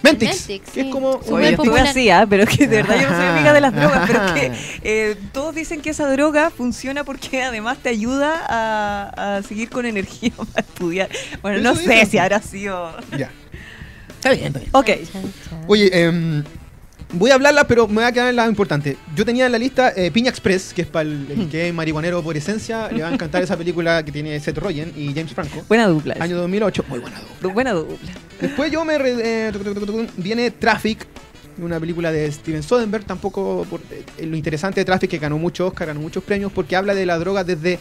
Mentix. Mentix, que es como... Oye, estuve popular. así, ¿ah? pero que de verdad yo no soy amiga de las drogas, pero que eh, todos dicen que esa droga funciona porque además te ayuda a, a seguir con energía para estudiar. Bueno, no sé si habrá sido... Ya. Está bien, está bien. Ok. Oye, em, voy a hablarla, pero me voy a quedar en la importante. Yo tenía en la lista eh, Piña Express, que es para el, el que es marihuanero por esencia. Le va a encantar esa película que tiene Seth Rogen y James Franco. Buena dupla. Año 2008. Muy buena dupla. Buena dupla. Después yo me... re- eh, tuc, tuc, tuc, tuc, viene Traffic, una película de Steven Soderbergh. Tampoco... por- eh, lo interesante de Traffic que ganó muchos Oscar, ganó muchos premios, porque habla de la droga desde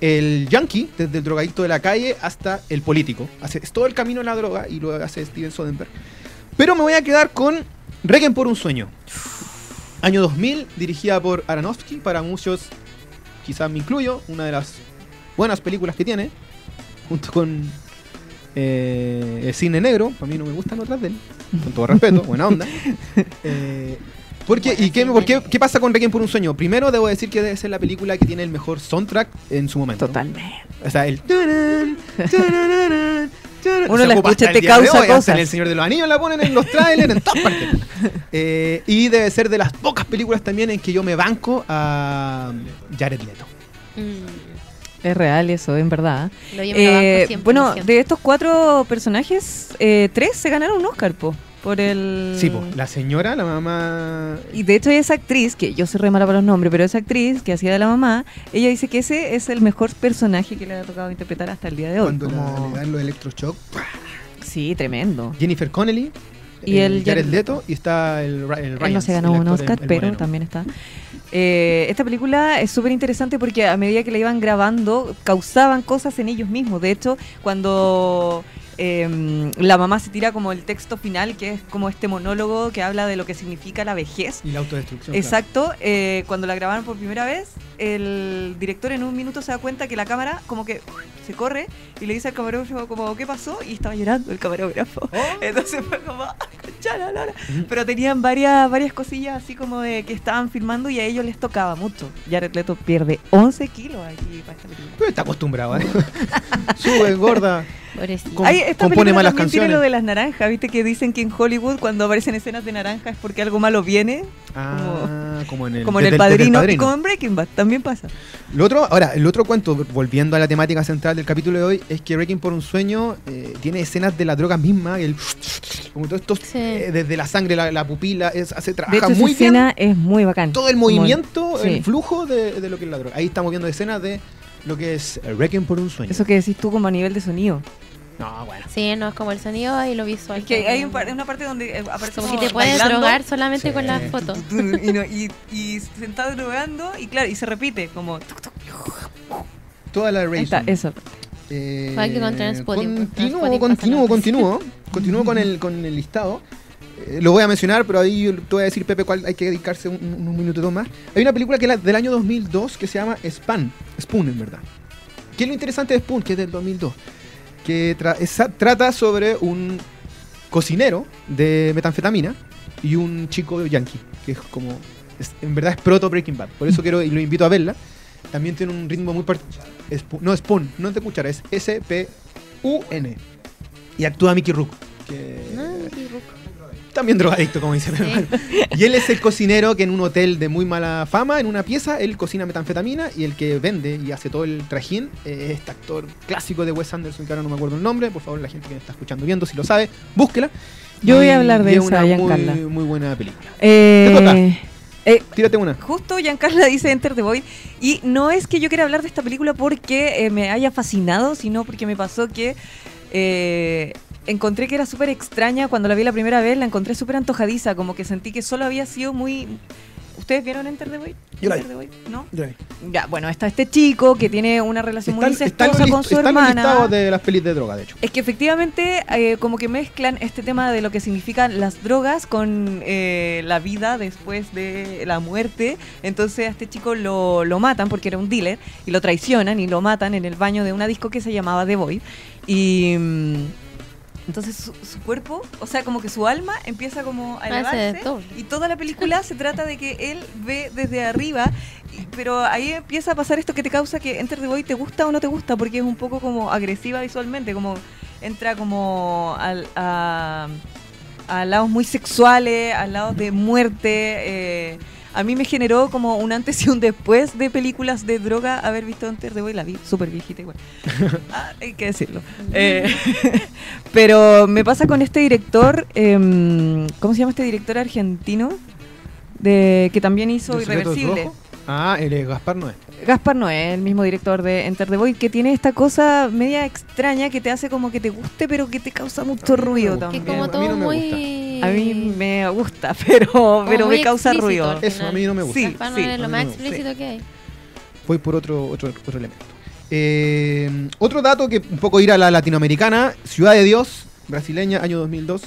el yankee, desde el drogadicto de la calle hasta el político. Hace, es todo el camino de la droga y lo hace Steven Soderbergh. Pero me voy a quedar con Requiem por un sueño. Año 2000, dirigida por Aronofsky. Para muchos, quizás me incluyo, una de las buenas películas que tiene. Junto con eh, El Cine Negro. Para mí no me gustan otras de él. Con todo respeto, buena onda. Eh, porque, ¿Y qué, por qué, qué pasa con Requiem por un sueño? Primero debo decir que debe ser la película que tiene el mejor soundtrack en su momento. Totalmente. O sea, el. Uno la escucha, te causa hoy, cosas. En el Señor de los Anillos la ponen en los trailers, en todas partes. Eh, y debe ser de las pocas películas también en que yo me banco a Jared Leto. Mm, Es real eso, en verdad. lo Eh, 100%. bueno, de estos cuatro personajes, eh, tres se ganaron un Oscar, po, por el... Sí, po, la señora, la mamá. Y de hecho esa actriz, que yo soy re mala para los nombres, pero esa actriz que hacía de la mamá, ella dice que ese es el mejor personaje que le ha tocado interpretar hasta el día de hoy. Cuando como- le dan los electroshock. Sí, tremendo. Jennifer Connelly. Y eh, el Jared Jared Leto. Y está el, el Él no se ganó el un Oscar, el- el pero también está. Eh, esta película es súper interesante porque a medida que la iban grabando, causaban cosas en ellos mismos. De hecho, cuando eh, la mamá se tira como el texto final, que es como este monólogo que habla de lo que significa la vejez. Y la autodestrucción. claro. Exacto, eh, cuando la grabaron por primera vez, el director en un minuto se da cuenta que la cámara como que se corre y le dice al camarógrafo como, ¿qué pasó? Y estaba llorando el camarógrafo. Oh. Entonces fue como, "Ah, concha la lora". Pero tenían varias, varias cosillas así como de que estaban filmando y a ellos les tocaba mucho. Jared Leto pierde 11 kilos aquí para esta película. Pero está acostumbrado, ¿eh? Sube, gorda. Com- Ay, esta compone malas también tiene canciones. lo de las naranjas, ¿viste? Que dicen que en Hollywood cuando aparecen escenas de naranja es porque algo malo viene, Ah, como en el, como en el desde desde padrino, y como en Breaking Bad, también pasa. Lo otro, ahora, el otro cuento, volviendo a la temática central del capítulo de hoy, es que Wrecking por un sueño eh, tiene escenas de la droga misma, el como todo esto, Sí. eh, desde la sangre, la, la pupila, es, hace, De trabaja hecho, esa muy escena bien es muy bacán. todo el Como- movimiento, sí. el flujo de, de lo que es la droga. Ahí estamos viendo escenas de lo que es Wrecking por un sueño. Eso que decís tú como a nivel de sonido. No, bueno. Sí, no es como el sonido y lo visual. Es que hay un par- una parte donde eh, aparece Como como que te puedes bailando, drogar solamente Sí. con las fotos. y, no- y, y se está drogando y claro, y se repite como... Toda la Ahí está, eso. Eh, Hay que continúo, pasa continúo. Continúo con el, con el listado. Eh, lo voy a mencionar, pero ahí yo te voy a decir, Pepe, cuál hay que dedicarse un- unos minutos más. Hay una película que es del año 2002 que se llama Span. Spoon, en verdad. ¿Qué es lo interesante de Spoon? Que es del 2002. Que tra- trata sobre un cocinero de metanfetamina y un chico yankee. Que es como. en verdad es proto Breaking Bad. Por eso quiero y lo invito a verla. También tiene un ritmo muy particular. No, Spoon, no es de cuchara, es S-P-U-N. Y actúa Mickey Rook. Que Ah, qué rico. También drogadicto, como dice mi hermano. Y él es el cocinero que en un hotel de muy mala fama, en una pieza, él cocina metanfetamina y el que vende y hace todo el trajín es este actor clásico de Wes Anderson, que ahora no me acuerdo el nombre. Por favor, la gente que me está escuchando viendo, si lo sabe, búsquela. Yo voy a hablar de y esa, una muy, muy buena película. Eh, eh, Tírate una. justo Giancarla dice Enter the Void y no es que yo quiera hablar de esta película porque eh, me haya fascinado, sino porque me pasó que eh, encontré que era súper extraña cuando la vi la primera vez, la encontré súper antojadiza, como que sentí que solo había sido muy ¿Ustedes vieron Enter the Void? Yo la vi. Enter the Void, ¿No? Ya, bueno, está este chico que tiene una relación muy Están, incestuosa con list- su están hermana. listados de las pelis de droga, de hecho. Es que efectivamente eh, como que mezclan este tema de lo que significan las drogas con eh, la vida después de la muerte. Entonces a este chico lo, lo matan porque era un dealer y lo traicionan y lo matan en el baño de una disco que se llamaba The Void. Y mm, entonces su, su cuerpo, o sea, como que su alma empieza como a elevarse. Y toda la película se trata de que él ve desde arriba, y- pero ahí empieza a pasar esto que te causa que Enter the Void te gusta o no te gusta, porque es un poco como agresiva visualmente, como entra como al- a, a lados muy sexuales, a lados de muerte. eh, a mí me generó como un antes y un después de películas de droga haber visto Enter the Void, la vi súper viejita igual. Ah, hay que decirlo. Eh, pero me pasa con este director, em, ¿cómo se llama este director argentino? De, que también hizo ¿Los secretos Irreversible. Ah, el Gaspar no es. Gaspar Noé, el mismo director de Enter the Void, que tiene esta cosa media extraña que te hace como que te guste, pero que te causa mucho A mí no me ruido gusta. Que también. como a mí todo no me muy... A mí me gusta, pero, me causa ruido. Eso a mí no me gusta. Sí, Gaspar sí. Noé es lo más no me gusta. explícito que hay. Voy por otro, otro, otro elemento. Eh, otro dato que un poco ir a la latinoamericana, Ciudad de Dios, brasileña, año 2002,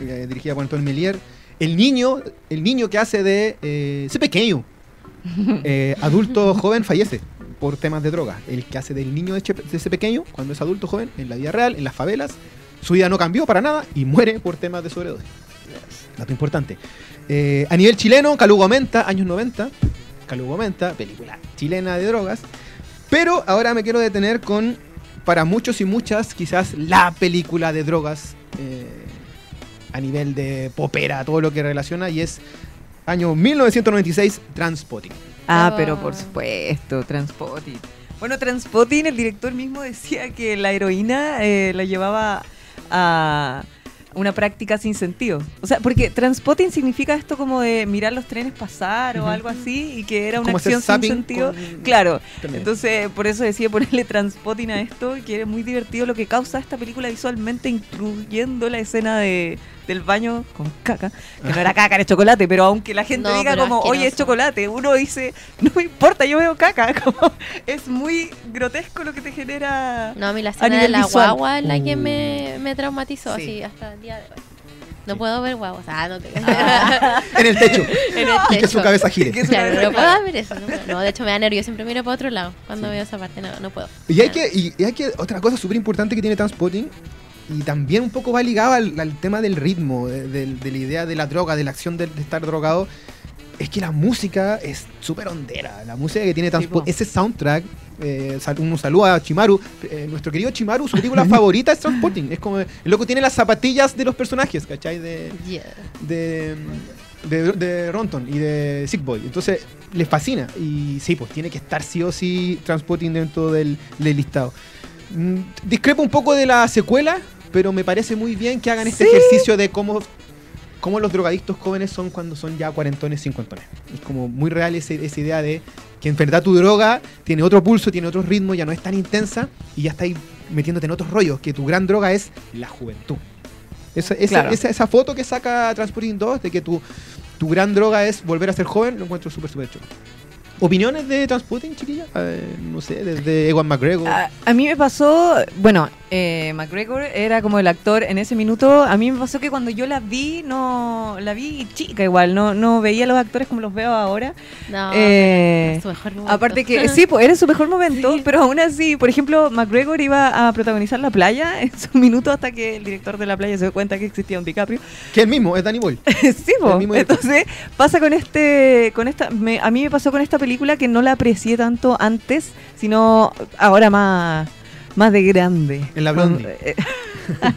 eh, dirigida por Antonio Melier. El niño, el niño que hace de eh, ese pequeño, eh, adulto joven, fallece por temas de droga. El que hace del niño de, ese pequeño, cuando es adulto joven, en la vida real, en las favelas, su vida no cambió para nada y muere por temas de sobredosis. Dato importante. Eh, a nivel chileno, Calugo Aumenta, años 90. Calugo Aumenta, película chilena de drogas. Pero ahora me quiero detener con, para muchos y muchas, quizás la película de drogas eh, a nivel de popera, todo lo que relaciona, y es año 1996, Transpotting. Ah, Oh. pero por supuesto, Transpotting. Bueno, Transpotting, el director mismo decía que la heroína eh, la llevaba a una práctica sin sentido. O sea, porque Transpotting significa esto como de mirar los trenes pasar o algo así y que era una acción sin sentido. con- Claro, También. entonces por eso decía ponerle Transpotting a esto y que es muy divertido lo que causa esta película visualmente, incluyendo la escena de, del baño con caca, que no era caca, era chocolate, pero aunque la gente No, diga como, oye, es asqueroso. chocolate, uno dice, no me importa, yo veo caca, como, es muy grotesco lo que te genera. No, a mí la escena de la visual. guagua es la que me, me traumatizó Sí. así hasta el día de hoy. No puedo ver guaguas. Ah, no te En el techo. En el y que su techo. cabeza gire. Claro, no puedo ver eso. No, puedo. No, de hecho me da nervio. Siempre miro para otro lado cuando Sí. veo esa parte. No, no puedo. Y hay que, y, y hay que, otra cosa súper importante que tiene Transpotting, y también un poco va ligado al, al tema del ritmo, de, la idea de la droga, de la acción de, de estar drogado, es que la música es súper hondera. La música que tiene. Transpotting, ese soundtrack, eh, un saludo a Chimaru, eh, nuestro querido Chimaru, su película favorita es Transpotting. Es como, el loco tiene las zapatillas de los personajes, ¿cachai? De, Yeah. de, de, de Ronton y de Sick Boy. Entonces, les fascina. Y sí, pues tiene que estar sí o sí Transpotting dentro del, del listado. Mm, Discrepo un poco de la secuela, pero me parece muy bien que hagan este Sí. ejercicio de cómo, cómo los drogadictos jóvenes son cuando son ya cuarentones, cincuentones. Es como muy real ese- esa idea de que en verdad tu droga tiene otro pulso, tiene otro ritmo, ya no es tan intensa y ya estáis metiéndote en otros rollos, que tu gran droga es la juventud. Esa, esa, Claro. esa, esa foto que saca Transporting 2 de que tu, tu gran droga es volver a ser joven, lo encuentro súper, súper chulo. ¿Opiniones de Transporting, chiquilla? Eh, no sé, desde Ewan McGregor. A, a mí me pasó, bueno, eh, McGregor era como el actor en ese minuto. A mí me pasó que cuando yo la vi, no la vi chica igual, no, no veía a los actores como los veo ahora. No, Eh, es su mejor momento. Aparte que sí, pues era su mejor momento, Sí. pero aún así, por ejemplo, McGregor iba a protagonizar La Playa en su minuto hasta que el director de La Playa se dio cuenta que existía un DiCaprio. que el mismo, es Danny Boyle. sí, po. Entonces pasa con este, con esta, me- a mí me pasó con esta película que no la aprecié tanto antes, sino ahora más, más de grande. En la Blondie. Eh,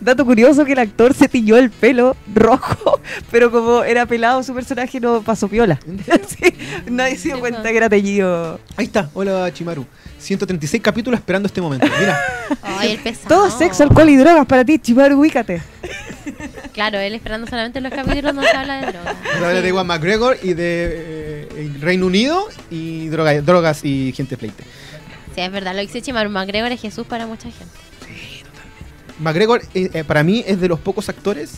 Dato curioso que el actor se tilló el pelo rojo, pero como era pelado su personaje no pasó piola. Sí, nadie se dio cuenta que era teñido. Ahí está, hola Chimaru. 136 capítulos esperando este momento. Mira, Ay, el pesado. Todo sexo, alcohol y drogas para ti, Chimaru, ubícate. Claro, él esperando solamente los capítulos donde se habla de drogas. se habla de Ewan McGregor y de eh, Reino Unido y droga- drogas y gente fleite. Sí, es verdad. Lo que dice Chimaru McGregor es Jesús para mucha gente. McGregor, eh, eh, para mí, es de los pocos actores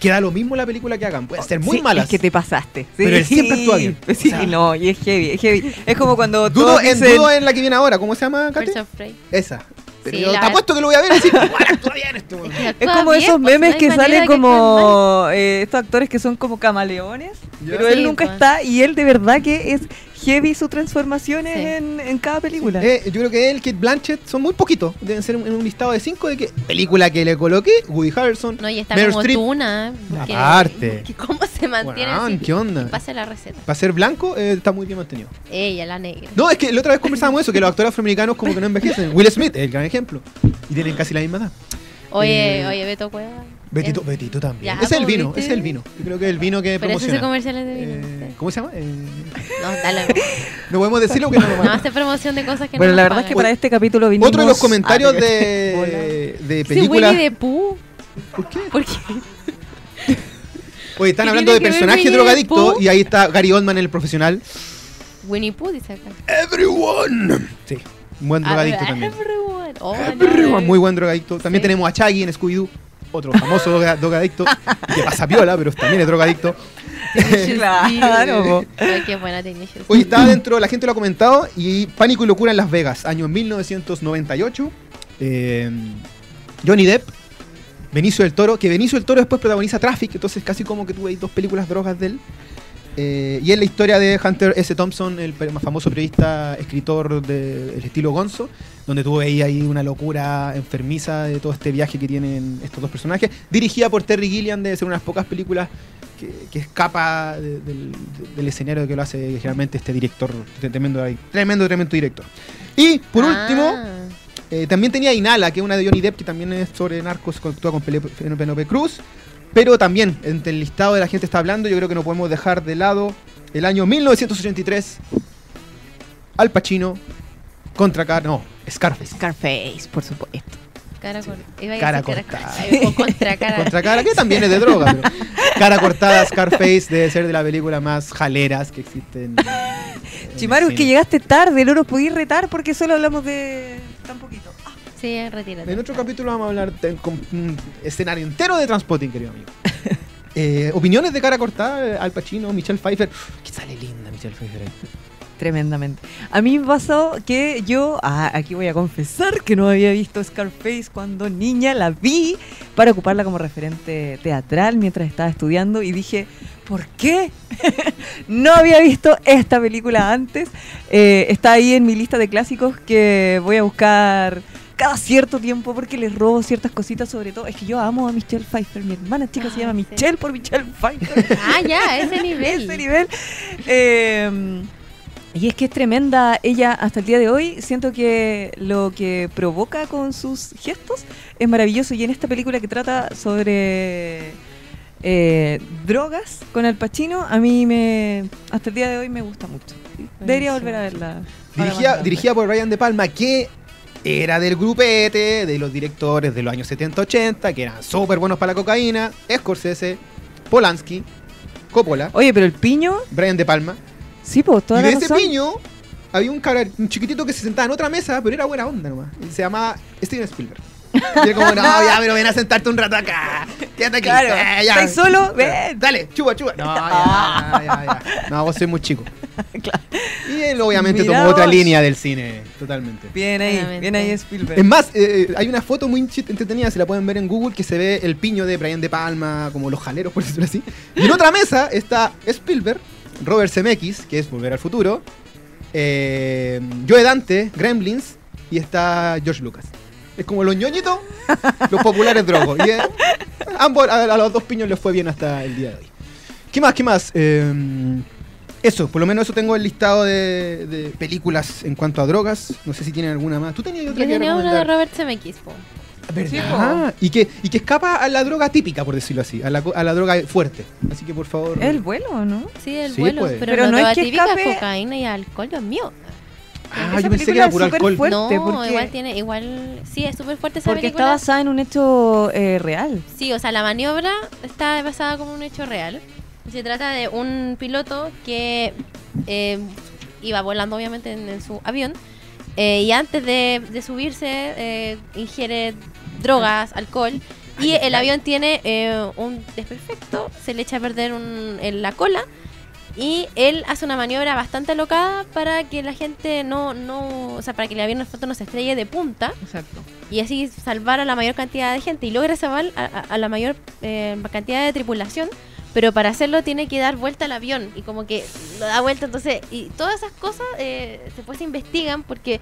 queda lo mismo la película que hagan. Puede ser muy Sí, mala. Es que te pasaste. Sí. Pero él siempre actúa bien. Sí, O sea- no, y es heavy, es heavy. Es como cuando Dudo en, dicen- dudo en la que viene ahora. ¿Cómo se llama, Prey. Esa. Pero Sí, yo la- te apuesto que lo voy a ver así. Igual actúa bien este. Es que como bien, esos pues, memes que salen que como eh, estos actores que son como camaleones, Ya. pero él Sí, nunca pues. está y él de verdad que es heavy sus transformaciones Sí. en, en cada película. Eh, yo creo que él, Kate Blanchett, son muy poquitos. Deben ser en un listado de cinco de que película que le coloqué, Woody Harrelson, No, y está Meryl como tuna. Aparte. ¿Cómo se mantiene así? ¿qué onda? Pase la receta. Para ser blanco, eh, está muy bien mantenido. Ella, la negra. No, es que la otra vez conversábamos eso, que los actores afroamericanos como que no envejecen. Will Smith es el gran ejemplo. Y tienen casi la misma edad. Oye, Eh, oye, Beto Cueva. Betito, Eh, Betito también. Ya, ese es el vino, ¿viste? ese es el vino. Yo creo que es el vino que Pero ese es promociona. comerciales de vino. Eh. ¿Cómo se llama? Eh, No, dale. no podemos decirlo porque no van No hace promoción de cosas que bueno, no la nos verdad es que para este capítulo vinimos... Otro de los comentarios Ah, de, de películas. Winnie the Pooh. ¿Por qué? ¿Por qué? Oye, están ¿Qué hablando de que drogadictos Pooh? y ahí está Gary Oldman, el profesional. Winnie Pooh dice acá. Everyone. Sí, un buen drogadicto Ah, también. Everyone. Oh, Everyone, no. muy buen drogadicto. También Sí. tenemos a Chaggy en Scooby-Doo, otro famoso droga- drogadicto, que pasa piola, pero también es drogadicto. Claro. Ay, qué buena Hoy está dentro, la gente lo ha comentado, y Pánico y Locura en Las Vegas, año 1998. Eh, Johnny Depp, Benicio del Toro, que Benicio del Toro después protagoniza Traffic, entonces casi como que tuve ahí dos películas drogas de él. Eh, y es la historia de Hunter S. Thompson, el más famoso periodista, escritor del estilo Gonzo, donde tuve ahí, ahí una locura enfermiza de todo este viaje que tienen estos dos personajes. Dirigida por Terry Gilliam, de ser unas pocas películas que, que escapa de- del, del escenario que lo hace generalmente este director, este tremendo, tremendo, tremendo director. Y por Ah. último, eh, también tenía Inhala, que es una de Johnny Depp, que también es sobre narcos, actúa con Penélope Cruz. Pero también, entre el listado de la gente está hablando, yo creo que no podemos dejar de lado el año 1983. Al Pacino contra Car no, Scarface. Scarface, por supuesto. Cara cor- iba a Cara decir cortada. O contra cara. Contra cara, que también es de droga, pero cara cortada, Scarface debe ser de la película más jaleras que existen. en Chimaru, es que llegaste tarde, no nos podías retar porque solo hablamos de tan poquito. Sí, retírate. En otro capítulo vamos a hablar de- con un escenario entero de Transpotting, querido amigo. Eh, opiniones de cara cortada, Al Pacino, Michelle Pfeiffer. Que sale linda Michelle Pfeiffer ahí. Tremendamente. A mí me pasó que yo, ah, aquí voy a confesar que no había visto Scarface cuando niña, la vi para ocuparla como referente teatral mientras estaba estudiando y dije, ¿por qué? no había visto esta película antes. Eh, está ahí en mi lista de clásicos que voy a buscar cada cierto tiempo porque les robo ciertas cositas sobre todo. Es que yo amo a Michelle Pfeiffer, mi hermana chica se Ah, llama sí. Michelle por Michelle Pfeiffer. Ah, ya, ese nivel. ese nivel. Eh, y es que es tremenda ella hasta el día de hoy. Siento que lo que provoca con sus gestos es maravilloso. Y en esta película que trata sobre eh, drogas con Al Pacino, a mí me hasta el día de hoy me gusta mucho. Debería volver a verla. Dirigida, dirigida por Ryan De Palma, que era del grupete de los directores de los años 70-80, que eran súper buenos para la cocaína. Scorsese, Polanski, Coppola, Oye, pero el piño, Brian De Palma. sí, pues toda y la de ese razón. piño había un, chiquitito que se sentaba en otra mesa, pero era buena onda nomás. Y se llamaba Steven Spielberg. Y como, no, ya, pero ven a sentarte un rato acá. Quédate aquí. Claro, eh, ya. ¿estáis solo? Ven. Dale, chupa, chupa. No, ya, ya, ya. No, vos sois muy chico. Claro. Y él obviamente Mirá tomó otra línea del cine, totalmente. Bien ahí, Claramente. bien ahí Spielberg. Es más, eh, hay una foto muy entretenida, se la pueden ver en Google, que se ve el piño de Brian De Palma, como los jaleros, por decirlo así. Y en otra mesa está Spielberg, Robert Zemeckis, que es Volver al Futuro, eh, Joe Dante, Gremlins, y está George Lucas. Es como los ñoñitos, los populares drogos. Y eh, ambos, a, a los dos piños les fue bien hasta el día de hoy. ¿Qué más? ¿Qué más? Eh, eso, por lo menos eso tengo el listado de, de películas en cuanto a drogas. No sé si tienen alguna más. ¿Tú tenías otra Yo que tenía una de? Robert Zemeckis, po. ¿Verdad? y, que, y que escapa a la droga típica, por decirlo así, a la, a la droga fuerte. Así que por favor. ¿El vuelo no? Sí, el Sí, vuelo. pues. Pero, Pero no, no es droga que típica, escape- cocaína y alcohol, Dios mío. Ah, Esa yo pensé que era puro alcohol. fuerte. no, porque- igual tiene, igual, sí, es súper fuerte esa Porque está película. basada en un hecho eh, real. Sí, o sea, la maniobra está basada como un hecho real. Se trata de un piloto que eh, iba volando obviamente en, en su avión eh, y antes de, de subirse eh, ingiere drogas, alcohol Y el avión tiene eh, un desperfecto, se le echa a perder un- en la cola y él hace una maniobra bastante alocada para que la gente no, no, o sea, para que el avión en el fondo no se estrelle de punta Exacto. y así salvar a la mayor cantidad de gente y logra salvar a, a- a la mayor eh, cantidad de tripulación. Pero para hacerlo tiene que dar vuelta al avión y como que lo da vuelta. Entonces, y todas esas cosas eh, después se investigan porque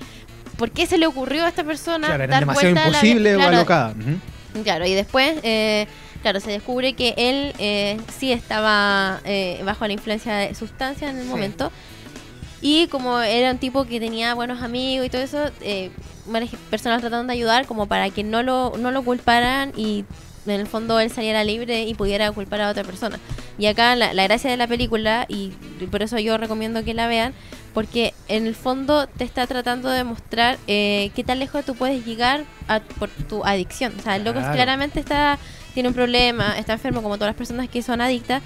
¿por qué se le ocurrió a esta persona Claro, dar demasiado vuelta al avión? imposible o Claro, alocada. Ujú. Claro, y después, eh, claro, se descubre que él eh, sí estaba eh, bajo la influencia de sustancias en el Sí. momento. Y como era un tipo que tenía buenos amigos y todo eso, eh, varias personas trataron de ayudar como para que no lo, no lo culparan y en el fondo él saliera libre y pudiera culpar a otra persona. Y acá la, la gracia de la película, y por eso yo recomiendo que la vean, porque en el fondo te está tratando de mostrar eh, qué tan lejos tú puedes llegar a- por tu adicción. O sea, el loco Claro. claramente está tiene un problema, está enfermo como todas las personas que son adictas,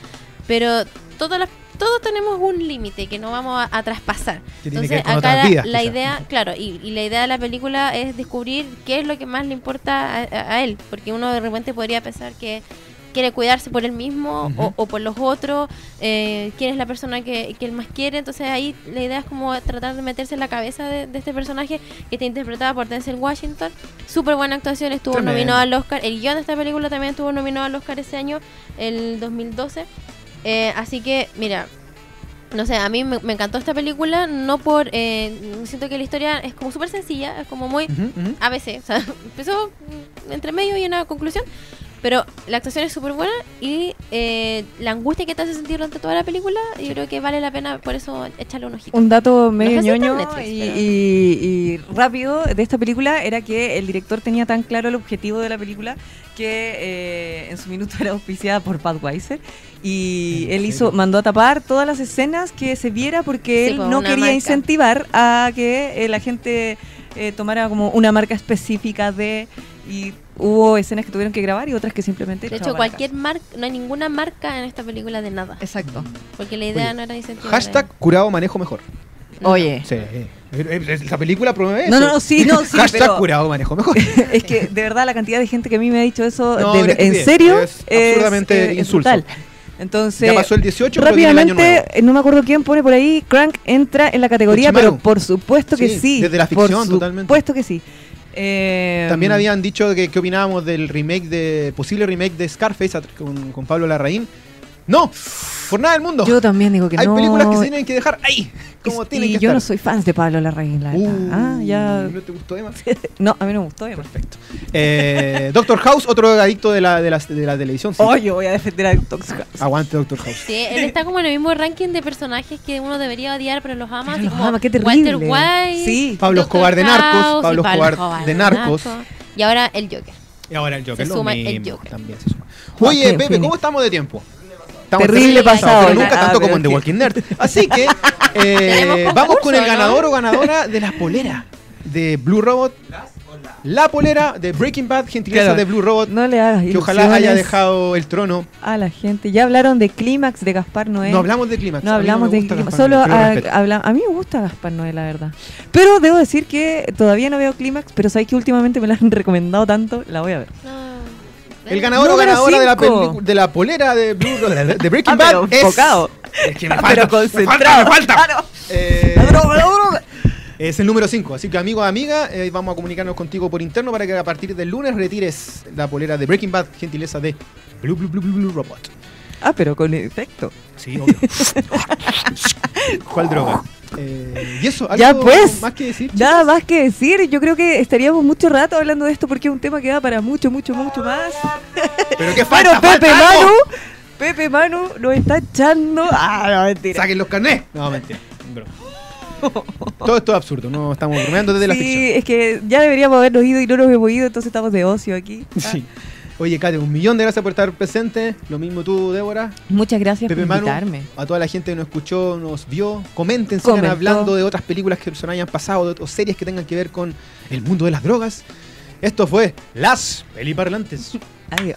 pero todas las, todos tenemos un límite que no vamos a, a traspasar. Entonces, acá la, vidas. la quizás. idea, claro, y, y la idea de la película es descubrir qué es lo que más le importa a, a- a él, porque uno de repente podría pensar que quiere cuidarse por él mismo o, o por los otros, eh, quién es la persona que, que él más quiere, entonces ahí la idea es como tratar de meterse en la cabeza de, de este personaje que está interpretada por Denzel Washington, súper buena actuación, estuvo Tremendo. nominado al Oscar, el guion de esta película también estuvo nominado al Oscar ese año, el 2012, Eh, así que mira, no sé, a mí me, me encantó esta película, no por... eh, siento que la historia es como súper sencilla, es como muy. ABC, o sea, empezó entre medio y una conclusión, pero la actuación es súper buena y eh, la angustia que te hace sentir durante toda la película, yo creo que vale la pena por eso echarle un ojito. Un dato medio ñoño Netflix, y, pero- y- y rápido de esta película era que el director tenía tan claro el objetivo de la película que eh, en su minuto era auspiciada por Budweiser y ¿En él hizo mandó a tapar todas las escenas que se viera porque Sí, él pues, no quería marca. incentivar a que eh, la gente eh, tomara como una marca específica de y hubo escenas que tuvieron que grabar y otras que simplemente De hecho, la cualquier marca, no hay ninguna marca en esta película de nada, exacto porque la idea Oye, no era incentivar. Hashtag curado manejo mejor. Oye Sí. Esta película promueve No, eso. no, no, sí, no, sí, Hashtag pero- curado manejo mejor. es que de verdad la cantidad de gente que a mí me ha dicho eso, No, de- en serio, es absurdamente es insulso. brutal. Entonces, ya pasó el 18, pero viene el año rápidamente, nuevo. eh, no me acuerdo quién pone por ahí, Crank entra en la categoría, Uchimaru. pero por supuesto que Sí, sí. desde la por ficción, totalmente. supuesto que sí. Eh, También habían dicho que, que opinábamos del remake de posible remake de Scarface con, con Pablo Larraín. No, por nada del mundo. Yo también digo que Hay no. películas que se tienen que dejar ahí, como y tienen que yo estar. no soy fan de Pablo Larraín, la verdad. Uh, ah, ya. ¿No te gustó Emma? no, a mí no me gustó. además. Perfecto. Eh, Doctor House, otro adicto de la, de la, de la televisión. sí. Oh, yo voy a defender a Tox House. Aguante Doctor House. Sí, él está como en el mismo ranking de personajes que uno debería odiar, pero los ama. Pero los como ama, qué terrible. Walter White, Sí. Pablo. Escobar de Narcos, y Pablo Escobar de Narcos. Y ahora el Joker. Y ahora el Joker, Se lo suma el Joker. También se suma. Oye, Joaquín Pepe, ¿cómo estamos de tiempo? Estamos Terrible pasado, pero nunca ah, tanto como en The Walking Nerd. Así que eh, vamos con el ganador o ganadora de la polera de Blue Robot. La polera de Breaking Bad, gentileza Claro. de Blue Robot, No le hagas que ojalá haya dejado el trono. a la gente. Ya hablaron de Clímax de Gaspar Noé. No hablamos de Clímax. No a mí hablamos me de gusta Clímax, Gaspar solo a, habla- a mí me gusta Gaspar Noé, la verdad. Pero debo decir que todavía no veo Clímax, pero sabéis que últimamente me la han recomendado tanto, la voy a ver. No. El ganador o ganadora de la, de la polera de, Blue, de, Breaking Ah, Bad pero es... enfocado. Es que me Ah, falta, pero concentrado. me falta, me falta. Claro. Eh, La droga, la droga. es el número 5, así que amigo o amiga, eh, vamos a comunicarnos contigo por interno para que a partir del lunes retires la polera de Breaking Bad, gentileza de Blue Blue Blue Blue, Blue Robot. Ah, pero con efecto. Sí, obvio. ¿Cuál droga? Eh, y eso, ¿algo Ya, pues. más que decir? Nada más que decir, yo creo que estaríamos mucho rato hablando de esto porque es un tema que da para mucho, mucho, mucho más. Pero qué falta, Pero Pepe falta. Manu, Pepe Manu nos está echando. Ah, no, mentira. Saquen los carnés. No, mentira. Todo esto es absurdo, no estamos bromeando desde la sí, ficción. es que ya deberíamos habernos ido y no nos hemos ido, entonces estamos de ocio aquí. Ah. Sí. Oye, Kate, un millón de gracias por estar presente. Lo mismo tú, Débora. Muchas gracias Pepe por Manu, invitarme. a toda la gente que nos escuchó, nos vio. Comenten, sigan Comentó. hablando de otras películas que se hayan pasado, de o series que tengan que ver con el mundo de las drogas. Esto fue Las Peliparlantes. Adiós.